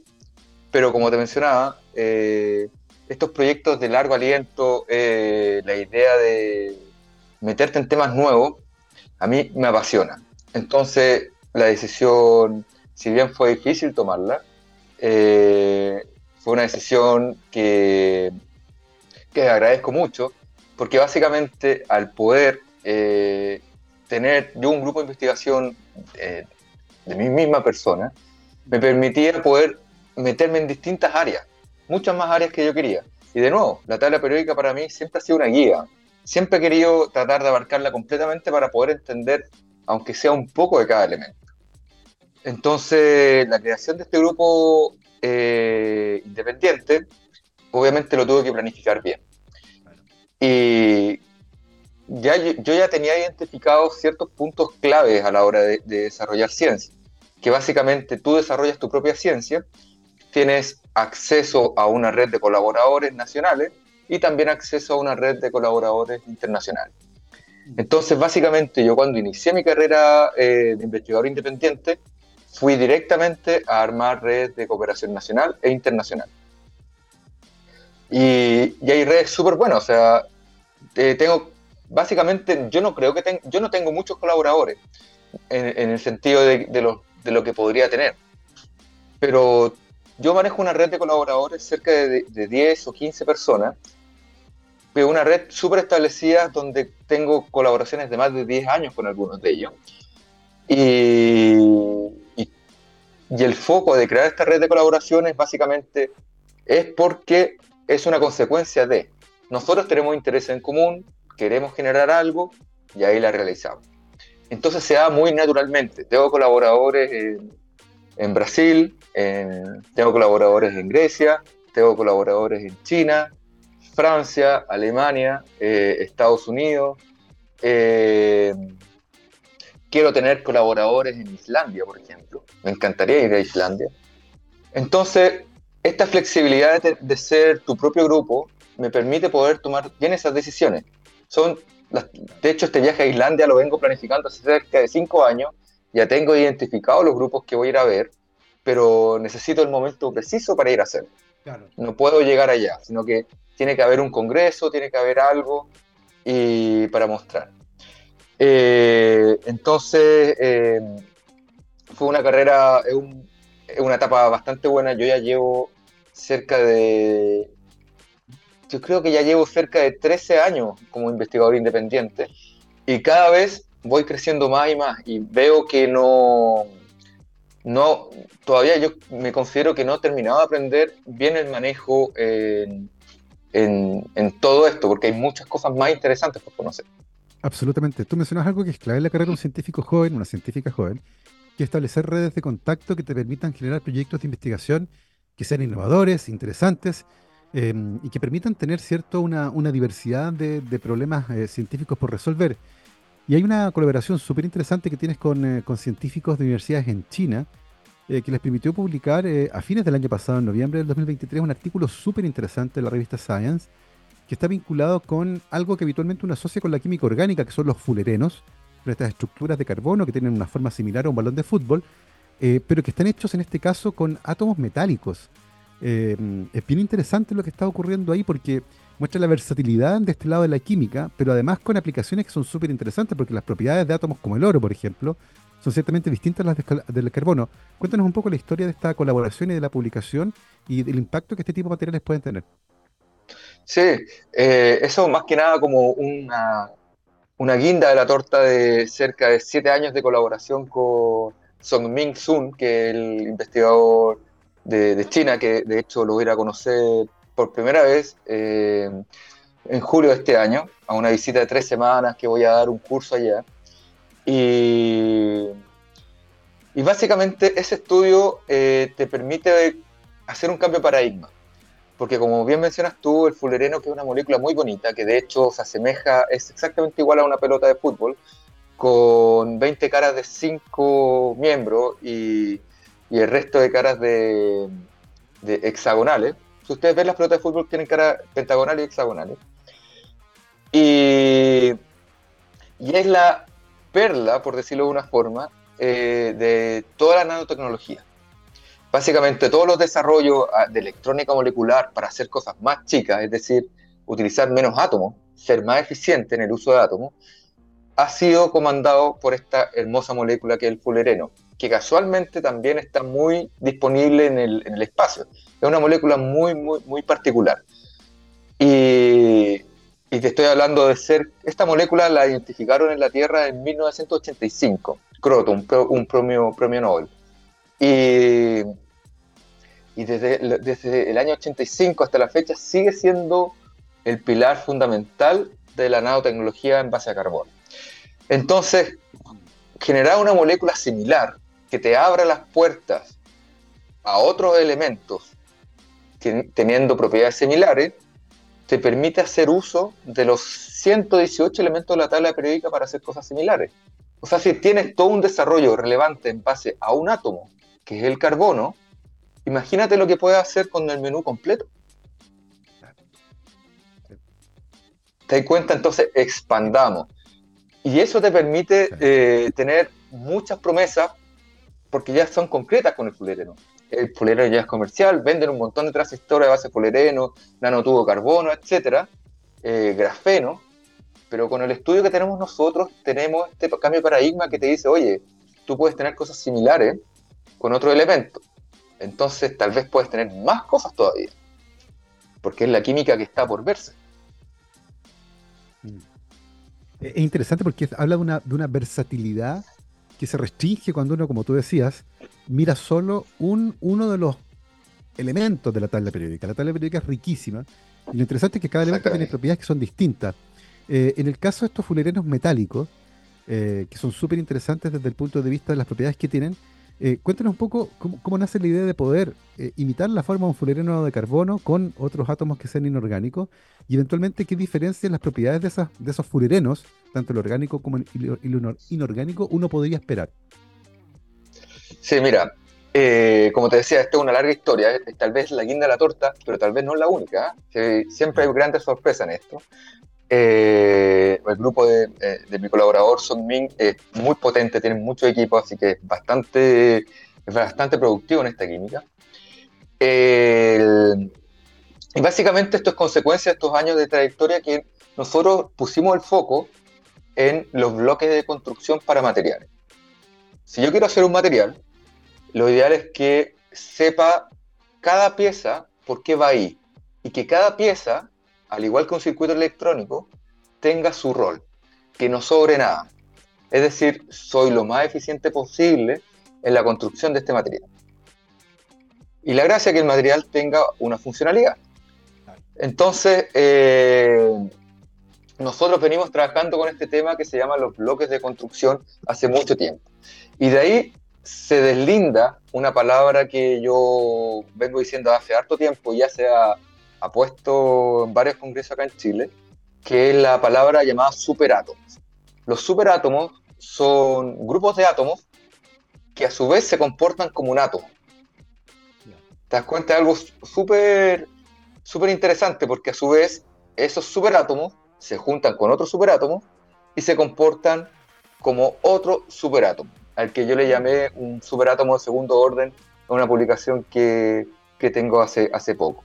Pero como te mencionaba, eh, estos proyectos de largo aliento, la idea de meterte en temas nuevos, a mí me apasiona. Entonces, la decisión, si bien fue difícil tomarla, eh, fue una decisión que, que agradezco mucho, porque básicamente al poder eh, tener yo un grupo de investigación eh, de mi misma persona, me permitía poder meterme en distintas áreas, muchas más áreas que yo quería. Y de nuevo, la tabla periódica para mí siempre ha sido una guía, siempre he querido tratar de abarcarla completamente para poder entender, aunque sea un poco de cada elemento. Entonces, la creación de este grupo eh, independiente, obviamente lo tuve que planificar bien. Y ya, yo ya tenía identificados ciertos puntos claves a la hora de, de desarrollar ciencia, que básicamente tú desarrollas tu propia ciencia, tienes acceso a una red de colaboradores nacionales y también acceso a una red de colaboradores internacionales. Entonces, básicamente, yo cuando inicié mi carrera eh, de investigador independiente, fui directamente a armar redes de cooperación nacional e internacional. Y, hay redes súper buenas, o sea, tengo, básicamente, yo no creo que tengo, yo no tengo muchos colaboradores en, el sentido de, lo, de, lo, que podría tener, pero yo manejo una red de colaboradores cerca de, de 10 o 15 personas pero una red súper establecida donde tengo colaboraciones de más de 10 años con algunos de ellos. Y, y, el foco de crear esta red de colaboraciones básicamente es porque es una consecuencia de nosotros tenemos intereses en común, queremos generar algo y ahí la realizamos. Entonces se da muy naturalmente. Tengo colaboradores en, en Brasil, en, tengo colaboradores en Grecia, tengo colaboradores en China, Francia, Alemania, eh, Estados Unidos. Eh, quiero tener colaboradores en Islandia, por ejemplo. Me encantaría ir a Islandia. Entonces, esta flexibilidad de, ser tu propio grupo me permite poder tomar bien esas decisiones. Son, de hecho, este viaje a Islandia lo vengo planificando hace cerca de cinco años. Ya tengo identificados los grupos que voy a ir a ver, pero necesito el momento preciso para ir a hacerlo. No puedo llegar allá, sino que tiene que haber un congreso, tiene que haber algo y para mostrar. Eh, entonces, eh, fue una carrera, es una etapa bastante buena. Yo ya llevo cerca de, yo creo que ya llevo cerca de 13 años como investigador independiente y cada vez voy creciendo más y más y veo que no, no, todavía yo me considero que no he terminado de aprender bien el manejo en en, todo esto, porque hay muchas cosas más interesantes por conocer. Absolutamente. Tú mencionas algo que es clave en la carrera de un científico joven, una científica joven, que es establecer redes de contacto que te permitan generar proyectos de investigación que sean innovadores, interesantes em, y que permitan tener cierto una, diversidad de, problemas eh, científicos por resolver. Y hay una colaboración súper interesante que tienes con, eh, con, científicos de universidades en China eh, que les permitió publicar eh, a fines del año pasado, en noviembre del 2023, un artículo súper interesante de la revista Science, que está vinculado con algo que habitualmente uno asocia con la química orgánica, que son los fulerenos, estas estructuras de carbono que tienen una forma similar a un balón de fútbol, pero que están hechos en este caso con átomos metálicos. es bien interesante lo que está ocurriendo ahí porque muestra la versatilidad de este lado de la química, pero además con aplicaciones que son súper interesantes porque las propiedades de átomos como el oro, por ejemplo, son ciertamente distintas a las del carbono. Cuéntanos un poco la historia de esta colaboración y de la publicación y del impacto que este tipo de materiales pueden tener. Sí, eh, eso más que nada como una, una guinda de la torta de cerca de siete años de colaboración con Song Ming Sun, que es el investigador de, China, que de hecho lo voy a conocer por primera vez eh, en julio de este año, a una visita de tres semanas que voy a dar un curso allá. Y, básicamente ese estudio eh, te permite hacer un cambio de paradigma. Porque como bien mencionas tú, el fulereno, que es una molécula muy bonita, que de hecho se asemeja, es exactamente igual a una pelota de fútbol, con 20 caras de 5 miembros y, el resto de caras de, hexagonales. Si ustedes ven las pelotas de fútbol tienen caras pentagonales y hexagonales. Y, y es la perla, por decirlo de una forma, eh, de toda la nanotecnología. Básicamente todos los desarrollos ah, de electrónica molecular para hacer cosas más chicas, es decir, utilizar menos átomos, ser más eficiente en el uso de átomos, ha sido comandado por esta hermosa molécula que es el fulereno, que casualmente también está muy disponible en el espacio. Es una molécula muy, muy, muy particular. Y te estoy hablando de ser, esta molécula la identificaron en la Tierra en 1985, Croto, un, premio, premio Nobel. Y, y desde, desde el año 85 hasta la fecha sigue siendo el pilar fundamental de la nanotecnología en base a carbono. Entonces, generar una molécula similar que te abra las puertas a otros elementos teniendo propiedades similares, te permite hacer uso de los 118 elementos de la tabla periódica para hacer cosas similares. O sea, si tienes todo un desarrollo relevante en base a un átomo, que es el carbono, imagínate lo que puedes hacer con el menú completo. ¿Te das cuenta? Entonces expandamos. Y eso te permite eh, tener muchas promesas porque ya son concretas con el fulereno. El fulereno ya es comercial, venden un montón de transistores de base fulereno, nanotubo carbono, etcétera, eh, grafeno, pero con el estudio que tenemos nosotros tenemos este cambio de paradigma que te dice, oye, tú puedes tener cosas similares con otro elemento. Entonces tal vez puedes tener más cosas todavía, porque es la química que está por verse. Mm. Es interesante porque habla de una, de una versatilidad que se restringe cuando uno, como tú decías, mira solo un, uno de los elementos de la tabla periódica. La tabla periódica es riquísima y lo interesante es que cada elemento tiene propiedades que son distintas. Eh, en el caso de estos fulerenos metálicos, eh, que son súper interesantes desde el punto de vista de las propiedades que tienen, eh, cuéntanos un poco cómo, nace la idea de poder eh, imitar la forma de un fulereno de carbono con otros átomos que sean inorgánicos y eventualmente qué diferencias las propiedades de, esas, de esos fulerenos, tanto el orgánico como el inorgánico, uno podría esperar. Sí, mira, eh, como te decía, esto es una larga historia, tal vez la guinda de la torta, pero tal vez no es la única. siempre hay grandes sorpresas en esto. Eh, el grupo eh, de, mi colaborador Son Min es muy potente, tiene mucho equipo, así que es bastante, bastante productivo en esta química. y básicamente esto es consecuencia de estos años de trayectoria que nosotros pusimos el foco en los bloques de construcción para materiales. Si yo quiero hacer un material, lo ideal es que sepa cada pieza por qué va ahí y que cada pieza al igual que un circuito electrónico, tenga su rol, que no sobre nada. Es decir, soy lo más eficiente posible en la construcción de este material. Y la gracia es que el material tenga una funcionalidad. Entonces, eh, nosotros venimos trabajando con este tema que se llama los bloques de construcción hace mucho tiempo. Y de ahí se deslinda una palabra que yo vengo diciendo hace harto tiempo, ya sea ha puesto en varios congresos acá en Chile, que es la palabra llamada superátomos. Los superátomos son grupos de átomos que a su vez se comportan como un átomo. Te das cuenta de algo súper súper interesante porque a su vez esos superátomos se juntan con otros superátomos y se comportan como otro superátomo, al que yo le llamé un superátomo de segundo orden en una publicación que, que tengo hace, hace poco.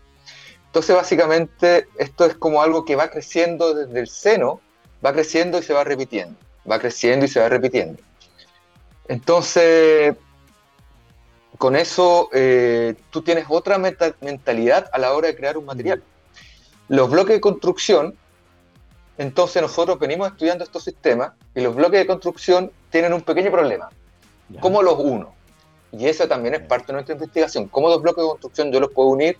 Entonces, básicamente, esto es como algo que va creciendo desde el seno, va creciendo y se va repitiendo, va creciendo y se va repitiendo. Entonces, con eso eh, tú tienes otra mentalidad a la hora de crear un material. Los bloques de construcción, entonces nosotros venimos estudiando estos sistemas y los bloques de construcción tienen un pequeño problema. ¿Cómo los uno? Y esa también es parte de nuestra investigación. ¿Cómo los bloques de construcción yo los puedo unir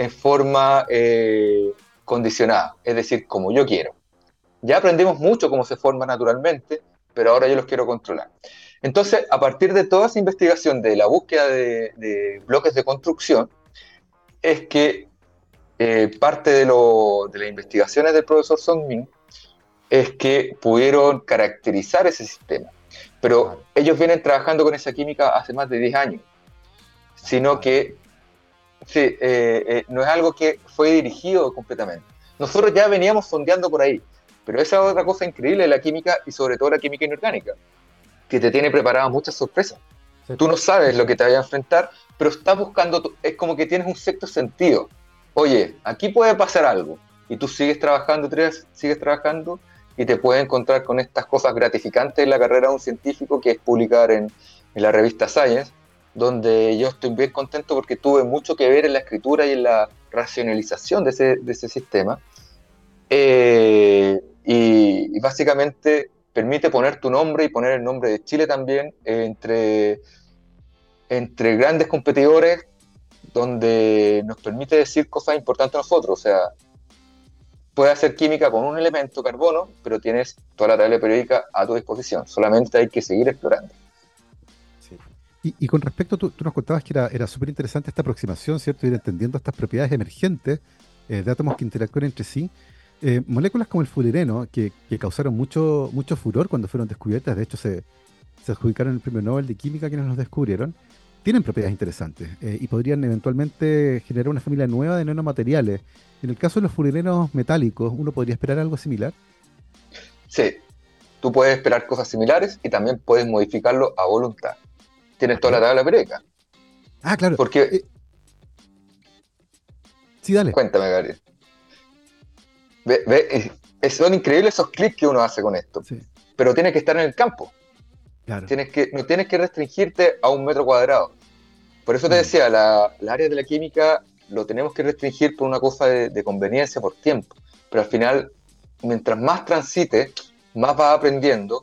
en forma eh, condicionada, es decir, como yo quiero. Ya aprendimos mucho cómo se forma naturalmente, pero ahora yo los quiero controlar. Entonces, a partir de toda esa investigación de la búsqueda de, bloques de construcción, es que eh, parte de, de, las investigaciones del profesor Song es que pudieron caracterizar ese sistema. Pero ellos vienen trabajando con esa química hace más de 10 años, sino que Sí, eh, eh, no es algo que fue dirigido completamente. Nosotros ya veníamos sondeando por ahí, pero esa es otra cosa increíble de la química y sobre todo la química inorgánica, que te tiene preparada muchas sorpresas. Tú no sabes lo que te vaya a enfrentar, pero estás buscando, es como que tienes un sexto sentido. Oye, aquí puede pasar algo, y tú sigues trabajando, sigues trabajando, y te puedes encontrar con estas cosas gratificantes en la carrera de un científico, que es publicar en, en la revista Science, donde yo estoy bien contento porque tuve mucho que ver en la escritura y en la racionalización de ese, de ese sistema. Eh, y, básicamente permite poner tu nombre y poner el nombre de Chile también entre, entre grandes competidores, donde nos permite decir cosas importantes a nosotros. O sea, puedes hacer química con un elemento carbono, pero tienes toda la tabla periódica a tu disposición. Solamente hay que seguir explorando. Y, con respecto, tú, nos contabas que era, era súper interesante esta aproximación, ¿cierto? Ir entendiendo estas propiedades emergentes eh, de átomos que interactúan entre sí. Eh, moléculas como el fulereno, que, causaron mucho, furor cuando fueron descubiertas, de hecho se, adjudicaron el premio Nobel de Química quienes los descubrieron, tienen propiedades interesantes eh, y podrían eventualmente generar una familia nueva de nanomateriales. En el caso de los fulerenos metálicos, ¿uno podría esperar algo similar? Sí, Tú puedes esperar cosas similares y también puedes modificarlo a voluntad. Tienes toda la tabla periódica. Ah, claro. Porque. Eh, sí, dale. Cuéntame, Gabriel. Ve, ve, son increíbles esos clics que uno hace con esto. Pero tienes que estar en el campo. Claro. Tienes que, no tienes que restringirte a un metro cuadrado. Por eso te mm. decía, la, área de la química lo tenemos que restringir por una cosa de, conveniencia, por tiempo. Pero al final, mientras más transite, más vas aprendiendo.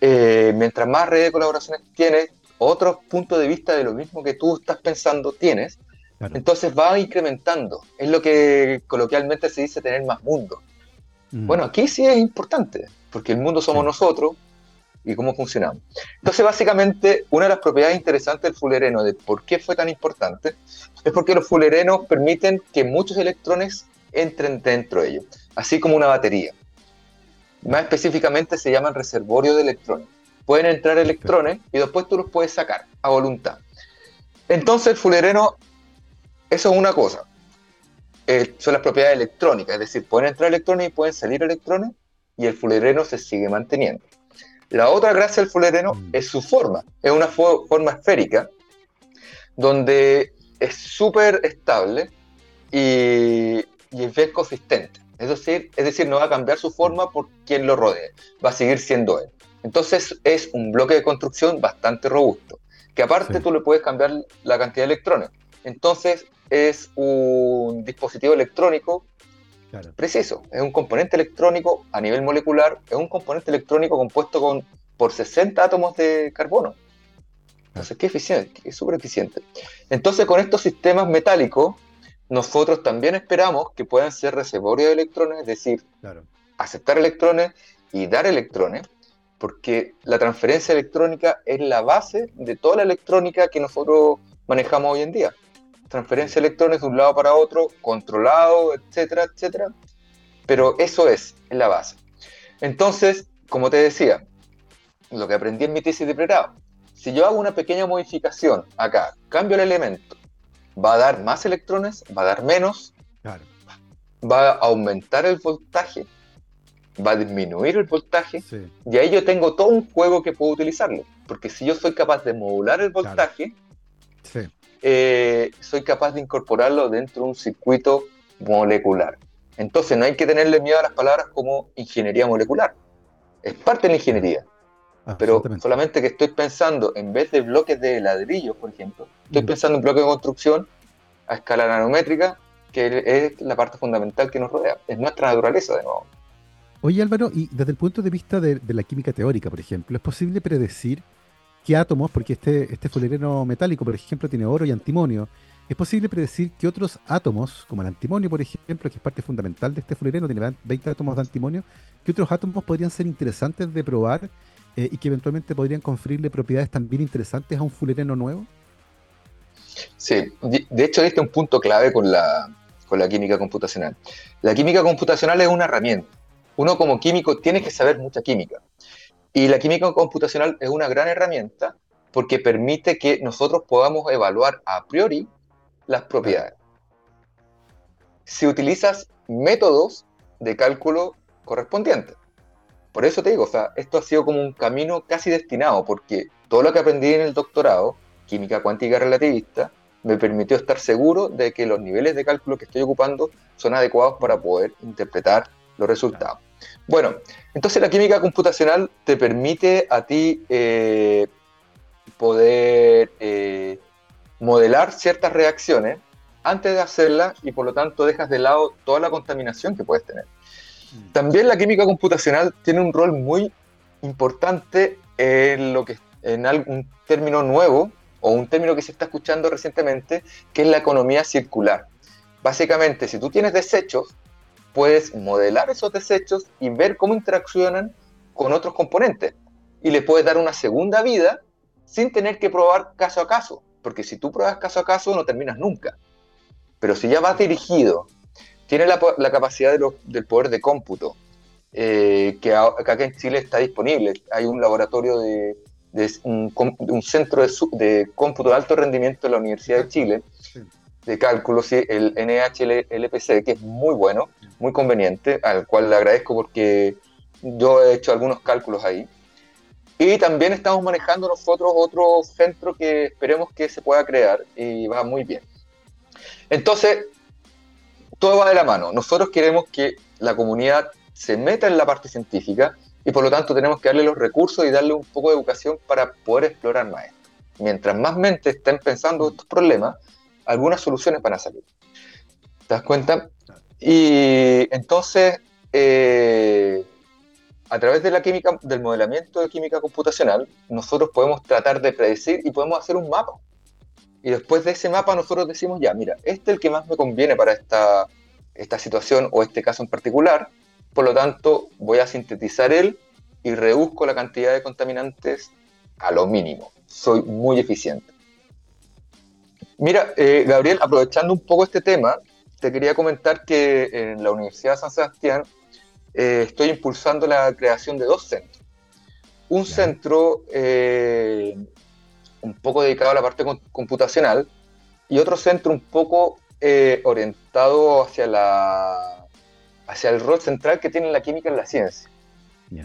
Eh, mientras más redes de colaboraciones tienes, otros puntos de vista de lo mismo que tú estás pensando tienes, entonces va incrementando. Es lo que coloquialmente se dice tener más mundo. Mm. Bueno, aquí sí es importante, porque el mundo somos nosotros y cómo funcionamos. Entonces, básicamente, una de las propiedades interesantes del fulereno, de por qué fue tan importante, es porque los fulerenos permiten que muchos electrones entren dentro de ellos, así como una batería. Más específicamente se llaman reservorios de electrones pueden entrar electrones y después tú los puedes sacar a voluntad. Entonces el fulereno, eso es una cosa. Eh, son las propiedades electrónicas, es decir, pueden entrar electrones y pueden salir electrones y el fulereno se sigue manteniendo. La otra gracia del fulereno mm. es su forma, es una forma esférica donde es súper estable y, y, es consistente. Es decir, es decir, no va a cambiar su forma por quien lo rodee, va a seguir siendo él. Entonces es un bloque de construcción bastante robusto, que aparte tú le puedes cambiar la cantidad de electrones. Entonces es un dispositivo electrónico preciso, es un componente electrónico a nivel molecular, es un componente electrónico compuesto con, por 60 átomos de carbono. Entonces, qué eficiente, es súper eficiente. Entonces, con estos sistemas metálicos, nosotros también esperamos que puedan ser reservorios de electrones, es decir, aceptar electrones y dar electrones, porque la transferencia electrónica es la base de toda la electrónica que nosotros manejamos hoy en día. Transferencia de electrones de un lado para otro, controlado, etcétera, etcétera. Pero eso es, es la base. Entonces, como te decía, lo que aprendí en mi tesis de pregrado, si yo hago una pequeña modificación acá, cambio el elemento, va a dar más electrones, va a dar menos, va a aumentar el voltaje, va a disminuir el voltaje y ahí yo tengo todo un juego que puedo utilizarlo. Porque si yo soy capaz de modular el voltaje, eh, soy capaz de incorporarlo dentro de un circuito molecular. Entonces no hay que tenerle miedo a las palabras como ingeniería molecular. Es parte de la ingeniería. Pero solamente que estoy pensando, en vez de bloques de ladrillos, por ejemplo, estoy mm. pensando en bloques de construcción a escala nanométrica, que es la parte fundamental que nos rodea. Es nuestra naturaleza, de nuevo. Oye Álvaro, y desde el punto de vista de, la química teórica, por ejemplo, ¿es posible predecir qué átomos, porque este, este fulereno metálico, por ejemplo, tiene oro y antimonio, ¿es posible predecir qué otros átomos, como el antimonio, por ejemplo, que es parte fundamental de este fulereno, tiene 20 átomos de antimonio, qué otros átomos podrían ser interesantes de probar eh, y que eventualmente podrían conferirle propiedades también interesantes a un fulereno nuevo? Sí, de hecho, este es un punto clave con la, con la química computacional. La química computacional es una herramienta uno como químico tiene que saber mucha química. Y la química computacional es una gran herramienta porque permite que nosotros podamos evaluar a priori las propiedades. Si utilizas métodos de cálculo correspondientes. Por eso te digo, o sea, esto ha sido como un camino casi destinado, porque todo lo que aprendí en el doctorado, química cuántica relativista, me permitió estar seguro de que los niveles de cálculo que estoy ocupando son adecuados para poder interpretar los resultados. Bueno, entonces la química computacional te permite a ti eh, poder eh, modelar ciertas reacciones antes de hacerlas y por lo tanto dejas de lado toda la contaminación que puedes tener. Mm. También la química computacional tiene un rol muy importante en lo que en algún término nuevo o un término que se está escuchando recientemente, que es la economía circular. Básicamente, si tú tienes desechos, puedes modelar esos desechos y ver cómo interaccionan con otros componentes. Y le puedes dar una segunda vida sin tener que probar caso a caso, porque si tú pruebas caso a caso no terminas nunca. Pero si ya vas dirigido, tienes la, capacidad del poder de cómputo, eh, que, acá en Chile está disponible. Hay un laboratorio de, un, centro de, cómputo de alto rendimiento de la Universidad de Chile, de cálculo, el NHLPC, que es muy bueno, muy conveniente, al cual le agradezco porque Yo he hecho algunos cálculos ahí. Y también estamos manejando nosotros otro centro que esperemos que se pueda crear y va muy bien. Entonces, todo va de la mano. Nosotros queremos que la comunidad se meta en la parte científica y por lo tanto tenemos que darle los recursos y darle un poco de educación para poder explorar más. Mientras más mentes estén pensando estos problemas, algunas soluciones van a salir. ¿Te das cuenta? Y entonces, eh, a través de la química, del modelamiento de química computacional, nosotros podemos tratar de predecir y podemos hacer un mapa. Y después de ese mapa nosotros decimos, ya, mira, este es el que más me conviene para esta, esta situación o este caso en particular, por lo tanto voy a sintetizar él y reduzco la cantidad de contaminantes a lo mínimo. Soy muy eficiente. Mira, eh, Gabriel, aprovechando un poco este tema, te quería comentar que en la Universidad de San Sebastián eh, estoy impulsando la creación de dos centros. Un centro eh, un poco dedicado a la parte computacional y otro centro un poco eh, orientado hacia, la, hacia el rol central que tiene la química en la ciencia.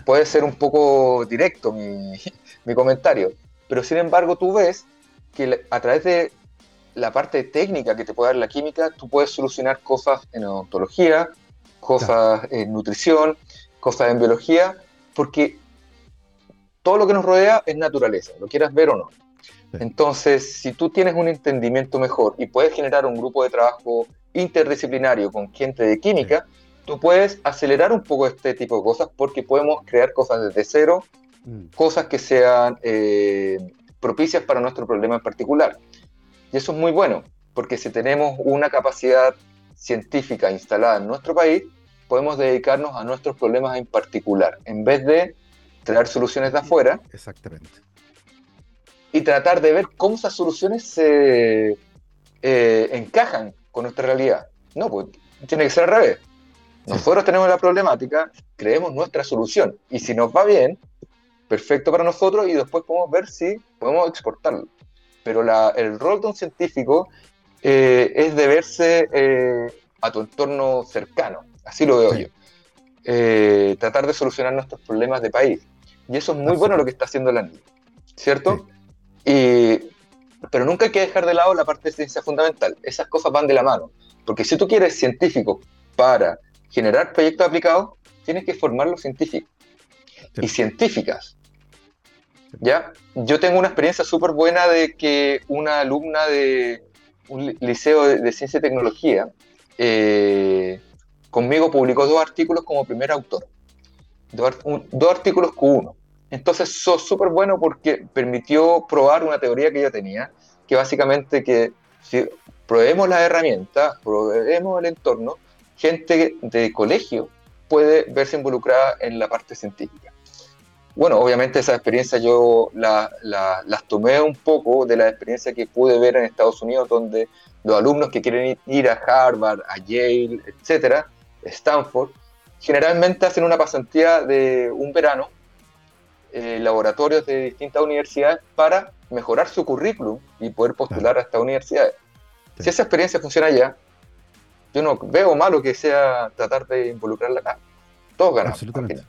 Puede ser un poco directo mi, [laughs] mi comentario, pero sin embargo tú ves que a través de la parte técnica que te puede dar la química, tú puedes solucionar cosas en odontología, cosas en nutrición, cosas en biología, porque todo lo que nos rodea es naturaleza, lo quieras ver o no. Entonces, si tú tienes un entendimiento mejor y puedes generar un grupo de trabajo interdisciplinario con gente de química, tú puedes acelerar un poco este tipo de cosas porque podemos crear cosas desde cero, mm. cosas que sean eh, propicias para nuestro problema en particular. Y eso es muy bueno, porque si tenemos una capacidad científica instalada en nuestro país, podemos dedicarnos a nuestros problemas en particular, en vez de traer soluciones de afuera. Exactamente. Y tratar de ver cómo esas soluciones se eh, encajan con nuestra realidad. No, pues tiene que ser al revés. Nosotros tenemos la problemática, creemos nuestra solución. Y si nos va bien, perfecto para nosotros y después podemos ver si podemos exportarlo pero el rol de un científico eh, es de verse eh, a tu entorno cercano, así lo veo yo. Eh, tratar de solucionar nuestros problemas de país. Y eso es muy bueno lo que está haciendo la NIL, ¿cierto? pero nunca hay que dejar de lado la parte de ciencia fundamental. Esas cosas van de la mano. Porque si tú quieres científicos para generar proyectos aplicados, tienes que formar los científicos y científicas. ¿Ya? Yo tengo una experiencia súper buena de que una alumna de un liceo de, ciencia y tecnología eh, conmigo publicó dos artículos como primer autor. Dos, artículos con uno. Entonces, eso es súper bueno porque permitió probar una teoría que yo tenía, que básicamente que si probemos las herramientas, probemos el entorno, gente de colegio puede verse involucrada en la parte científica bueno, obviamente esa experiencia yo la, las tomé un poco de la experiencia que pude ver en Estados Unidos, donde los alumnos que quieren ir a Harvard, a Yale, etcétera, Stanford, generalmente hacen una pasantía de un verano en laboratorios de distintas universidades para mejorar su currículum y poder postular a estas universidades. Si esa experiencia funciona allá, yo no veo malo que sea tratar de involucrarla acá. Todos ganamos. Absolutamente.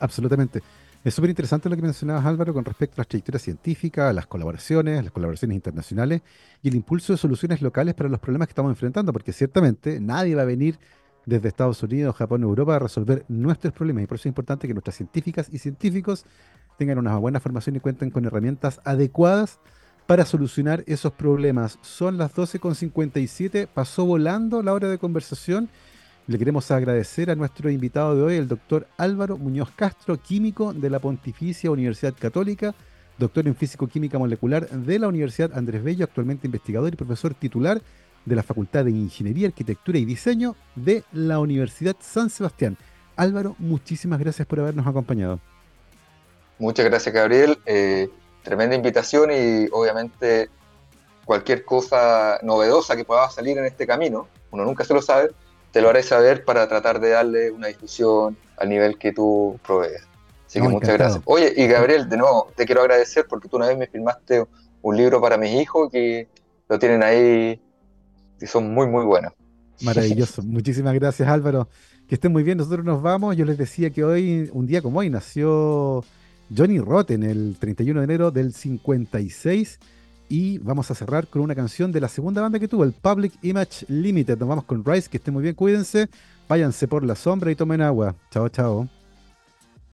absolutamente. Es súper interesante lo que mencionabas, Álvaro, con respecto a las trayectorias científicas, las colaboraciones, las colaboraciones internacionales y el impulso de soluciones locales para los problemas que estamos enfrentando, porque ciertamente nadie va a venir desde Estados Unidos, Japón, Europa a resolver nuestros problemas y por eso es importante que nuestras científicas y científicos tengan una buena formación y cuenten con herramientas adecuadas para solucionar esos problemas. Son las 12.57, pasó volando la hora de conversación le queremos agradecer a nuestro invitado de hoy, el doctor Álvaro Muñoz Castro, químico de la Pontificia Universidad Católica, doctor en Físico-Química Molecular de la Universidad Andrés Bello, actualmente investigador y profesor titular de la Facultad de Ingeniería, Arquitectura y Diseño de la Universidad San Sebastián. Álvaro, muchísimas gracias por habernos acompañado. Muchas gracias, Gabriel. Eh, tremenda invitación y obviamente cualquier cosa novedosa que pueda salir en este camino, uno nunca se lo sabe, te lo haré saber para tratar de darle una discusión al nivel que tú provees. Así que muchas gracias. Oye, y Gabriel, de nuevo, te quiero agradecer porque tú una vez me filmaste un libro para mis hijos que lo tienen ahí y son muy, muy buenos. Maravilloso. [laughs] Muchísimas gracias, Álvaro. Que estén muy bien, nosotros nos vamos. Yo les decía que hoy, un día como hoy, nació Johnny Rotten el 31 de enero del 56 y vamos a cerrar con una canción de la segunda banda que tuvo, el Public Image Limited. Nos vamos con Rice, que estén muy bien, cuídense, váyanse por la sombra y tomen agua. Chao, chao.